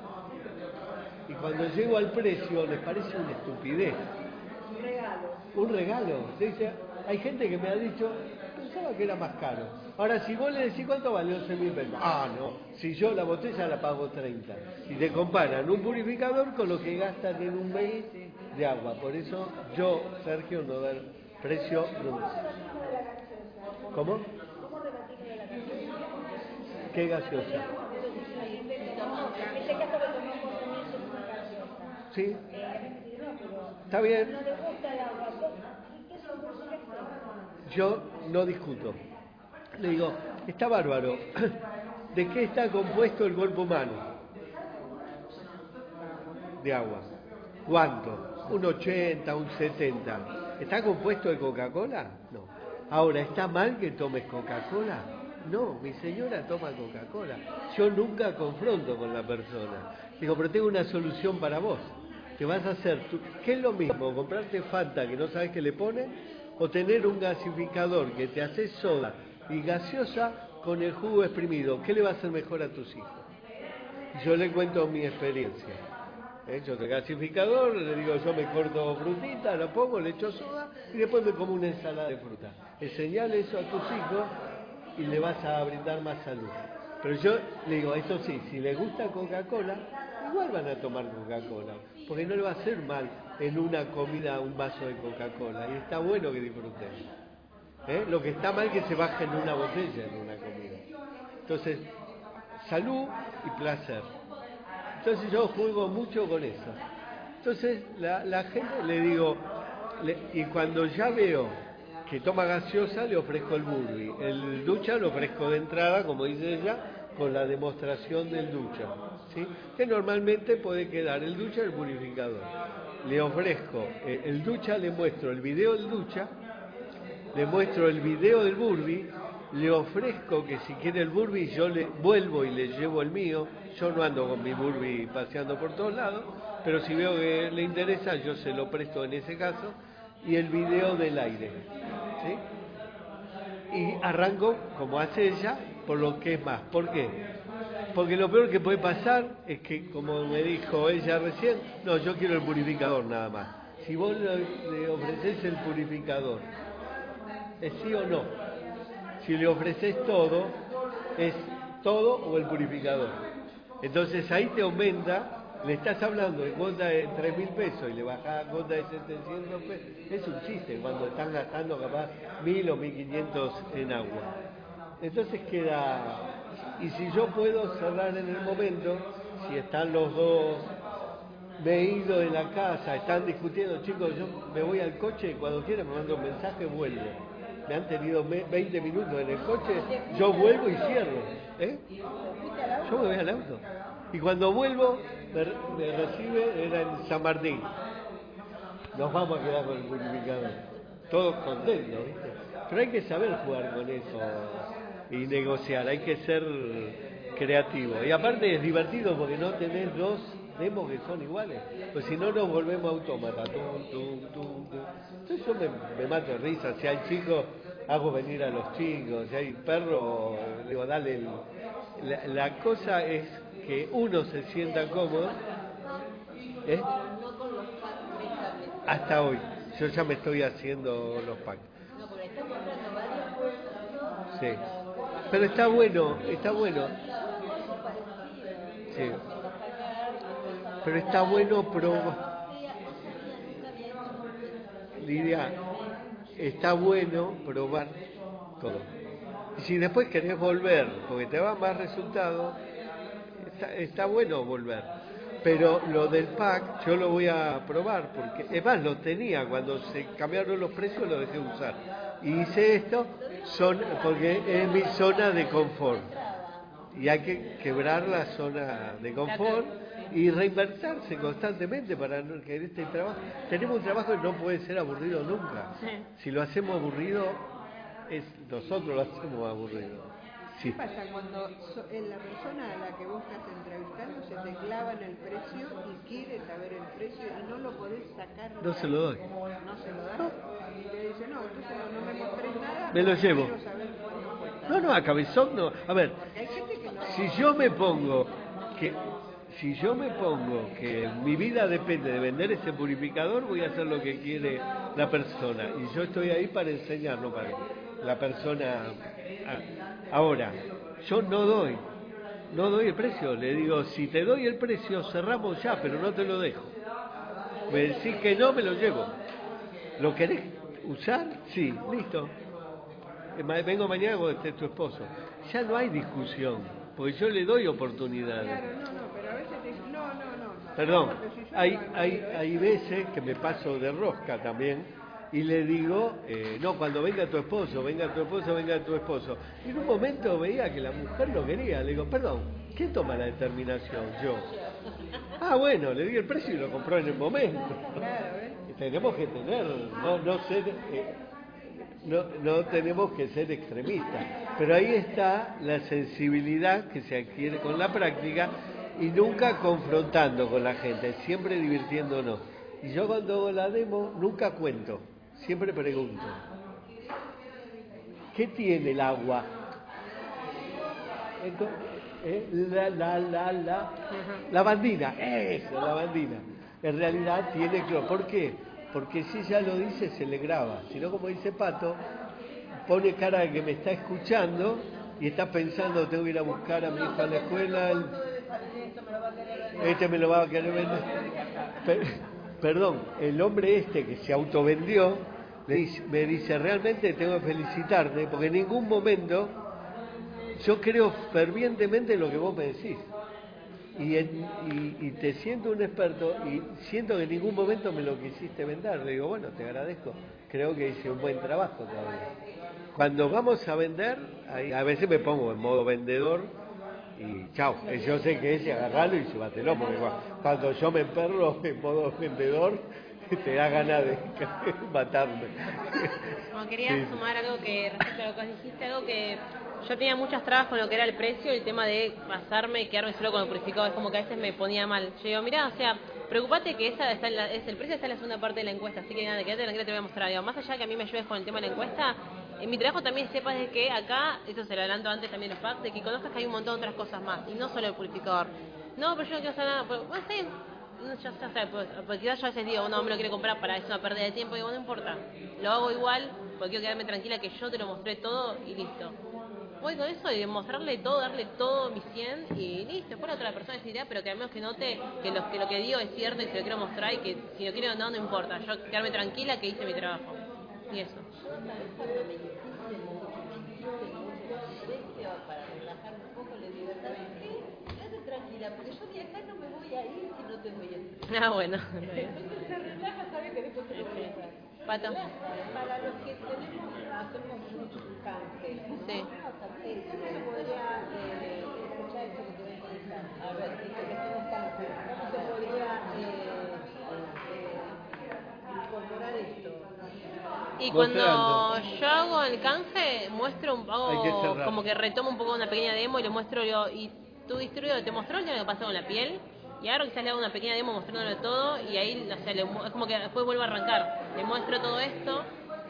y cuando llego al precio les parece una estupidez. Un regalo. Un regalo. Dice, hay gente que me ha dicho, pensaba que era más caro. Ahora, si vos le decís cuánto vale 11 mil pesos, ah, no, si yo la botella la pago 30. Y te comparan un purificador con lo que gastan en un mes de agua. Por eso yo, Sergio, no dar precio nunca. ¿Cómo? ¿Qué gaseosa? Caso que tomó consumiendo es una gaseosa. Sí, Eh, está bien. No le gusta el agua. ¿Qué es un curso que? Yo no discuto. Le digo, está bárbaro. ¿De qué está compuesto el cuerpo humano? De agua. ¿Cuánto? Un 80, un 70. ¿Está compuesto de Coca-Cola? No. Ahora, ¿está mal que tomes Coca-Cola? No, mi señora toma Coca-Cola. Yo nunca confronto con la persona. Digo, pero tengo una solución para vos. Te vas a hacer, tú, ¿qué es lo mismo? ¿Comprarte Fanta que no sabes qué le pone? ¿O tener un gasificador que te hace soda y gaseosa con el jugo exprimido? ¿Qué le va a hacer mejor a tus hijos? Yo le cuento mi experiencia. ¿Eh? Yo tengo gasificador, le digo yo me corto frutita, la pongo, le echo soda y después me como una ensalada de fruta. Enseñale eso a tus hijos y le vas a brindar más salud. Pero yo le digo, eso sí, si le gusta Coca-Cola, igual van a tomar Coca-Cola, porque no le va a hacer mal en una comida un vaso de Coca-Cola y está bueno que disfruten. ¿Eh? Lo que está mal que se bajen una botella en una comida. Entonces, salud y placer. Entonces yo juego mucho con eso. Entonces la, la gente le digo, le- y cuando ya veo que toma gaseosa, le ofrezco el burbi. El ducha lo ofrezco de entrada, como dice ella, con la demostración del ducha. ¿sí? Que normalmente puede quedar el ducha el purificador. Le ofrezco eh, el ducha, le muestro el video del ducha, le muestro el video del burbi, le ofrezco que si quiere el burbi yo le vuelvo y le llevo el mío, yo no ando con mi burbi paseando por todos lados, pero si veo que le interesa yo se lo presto en ese caso, y el video del aire. ¿sí? Y arranco, como hace ella, por lo que es más. ¿Por qué? Porque lo peor que puede pasar es que, como me dijo ella recién, no, yo quiero el purificador nada más. Si vos le, ofreces el purificador, ¿es sí o no? Si le ofreces todo, es todo o el purificador. Entonces ahí te aumenta, le estás hablando de cuota de 3 mil pesos y le bajás a cuota de 700 pesos. Es un chiste cuando están gastando capaz 1000 o 1500 en agua. Entonces queda, y si yo puedo cerrar en el momento, si están los dos, ido de la casa, están discutiendo, chicos, yo me voy al coche, cuando quieran me mando un mensaje, vuelvo. Me han tenido me- 20 minutos en el coche, yo vuelvo y cierro. ¿eh? Yo me voy al auto. Y cuando vuelvo, me, me recibe, era en San Martín. Nos vamos a quedar con el purificador. Todos contentos, ¿viste? Pero hay que saber jugar con eso y negociar, hay que ser creativo. Y aparte es divertido porque no tenés dos demos que son iguales. Pues si no nos volvemos autómatas. Entonces yo me, me mato de risa. Si hay chicos, hago venir a los chicos. Si hay perro, digo, dale el... La, la cosa es que uno se sienta cómodo. ¿eh? Hasta hoy. Yo ya me estoy haciendo los packs. Sí. Pero está bueno, está bueno. Sí. Pero está bueno probar. Lidia, está bueno probar todo. Y si después querés volver, porque te va más resultado, está, está bueno volver. Pero lo del pack yo lo voy a probar, porque es más, lo tenía, cuando se cambiaron los precios lo dejé usar. Y hice esto son, porque es mi zona de confort. Y hay que quebrar la zona de confort y reinventarse constantemente para no- que este trabajo tenemos un trabajo que no puede ser aburrido nunca. Si lo hacemos aburrido, es nosotros lo hacemos aburrido. Sí. ¿Qué pasa cuando so- en la persona a la que vos estás entrevistando se te clava en el precio y quiere saber el precio y no lo podés sacar? No se lo doy. No se lo das. Y te dice, no, entonces no, no me mostrés nada. Me lo llevo. Saber. No, no, a cabezón no. A ver, no. si yo me pongo que si yo me pongo que mi vida depende de vender ese purificador, voy a hacer lo que quiere la persona. Y yo estoy ahí para enseñar, no para la persona. Ahora, yo no doy, no doy el precio. Le digo, si te doy el precio, cerramos ya, pero no te lo dejo. Me decís que no, me lo llevo. ¿Lo querés usar? Sí, listo. Eh, Vengo mañana con este tu esposo. Ya no hay discusión, porque yo le doy oportunidades. Claro, no, no, pero a veces te dicen, no, no, no. no. Perdón, hay, hay, hay veces que me paso de rosca también y le digo, eh, no, cuando venga tu esposo, venga tu esposo, venga tu esposo. Y en un momento veía que la mujer lo quería. Le digo, perdón, ¿quién toma la determinación? Yo. Ah, bueno, le di el precio y lo compró en el momento. Y tenemos que tener, no, no ser, eh, no, no tenemos que ser extremistas. Pero ahí está la sensibilidad que se adquiere con la práctica y nunca confrontando con la gente, siempre divirtiéndonos. Y yo cuando hago la demo nunca cuento, siempre pregunto. ¿Qué tiene el agua? Eh, la, la, la, la, la bandina, eso, la bandina. En realidad tiene cloro. ¿Por qué? Porque si ella lo dice, se le graba. Si no, como dice Pato, pone cara de que me está escuchando y está pensando, tengo que ir a buscar a mi hija a la escuela, el- este me lo va a querer vender. Perdón, el hombre este que se autovendió le dice- me dice, realmente tengo que felicitarte porque en ningún momento yo creo fervientemente en lo que vos me decís. Y, te siento un experto y siento que en ningún momento me lo quisiste vender. Le digo, bueno, te agradezco. Creo que hice un buen trabajo todavía. Cuando vamos a vender, a veces me pongo en modo vendedor y chao. Yo sé que es agarrarlo y llévatelo, porque cua- cuando yo me emperro en modo vendedor, te da ganas de matarme. Como quería Sí. sumar algo que respecto a lo que dijiste, algo que yo tenía muchas trabas con lo que era el precio el tema de pasarme y quedarme solo con el purificado. Es como que a veces me ponía mal. Yo digo, mirá, o sea, preocupate que esa está en la- es, el precio está en la segunda parte de la encuesta, así que nada, quédate tranquila, te voy a mostrar. Digo, más allá que a mí me ayudes con el tema de la encuesta, en mi trabajo también sepas de que acá, eso se lo adelanto antes también los packs, de que conozcas que hay un montón de otras cosas más, y no solo el purificador. No, pero yo no quiero hacer nada. Pero, bueno, está bien. No, ya, ya pues, porque quizás yo a veces digo, no, me lo quiero comprar para eso, una pérdida de tiempo, digo, no importa. Lo hago igual, porque quiero quedarme tranquila que yo te lo mostré todo y listo. voy con eso y mostrarle todo, darle todo mi 100 y listo. La otra persona decidirá, pero que al menos que note que lo que, lo digo es cierto y se lo quiero mostrar y que si lo quiero o no, no importa. Yo quedarme tranquila que hice mi trabajo. Y eso. para relajar un poco le digo, ¿sabes qué? Quédate tranquila, porque yo de acá no me voy a ir si no te. Ah, bueno. Entonces se relaja, sabe que después lo voy a. Pato. Para los que tenemos, hacemos. Sí. ¿Cómo se podría eh, escuchar esto que te voy a contar? A ver, dice que hacemos canje. ¿Cómo se podría eh, eh, incorporar esto? Y cuando yo hago el canje, muestro un cerrar. como que retomo un poco una pequeña demo y le muestro yo, y tu distribuidor te mostró ya lo que pasó con la piel, y ahora quizás le hago una pequeña demo mostrándole todo, y ahí le es como que después vuelvo a arrancar, le muestro todo esto,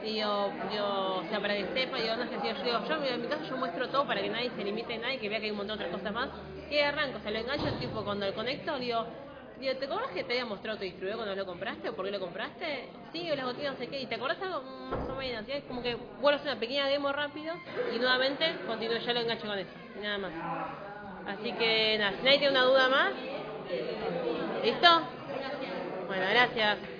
y yo, yo o sea, para que sepa, digo, no sé si yo, digo, yo en mi caso yo muestro todo para que nadie se limite, nadie que vea que hay un montón de otras cosas más, y arranco, o sea, lo engancho tipo cuando lo conecto, digo, Digo, ¿te acuerdas que te había mostrado tu distribuidor cuando lo compraste o por qué lo compraste? Sí, o las botellas no sé qué. ¿Y te acuerdas algo? Mm, Más o menos. Es como que vuelvo a hacer una pequeña demo rápido y nuevamente continúo, ya lo engancho con eso. Y nada más. Así que nada, si nadie tiene una duda más. ¿Listo? Bueno, gracias.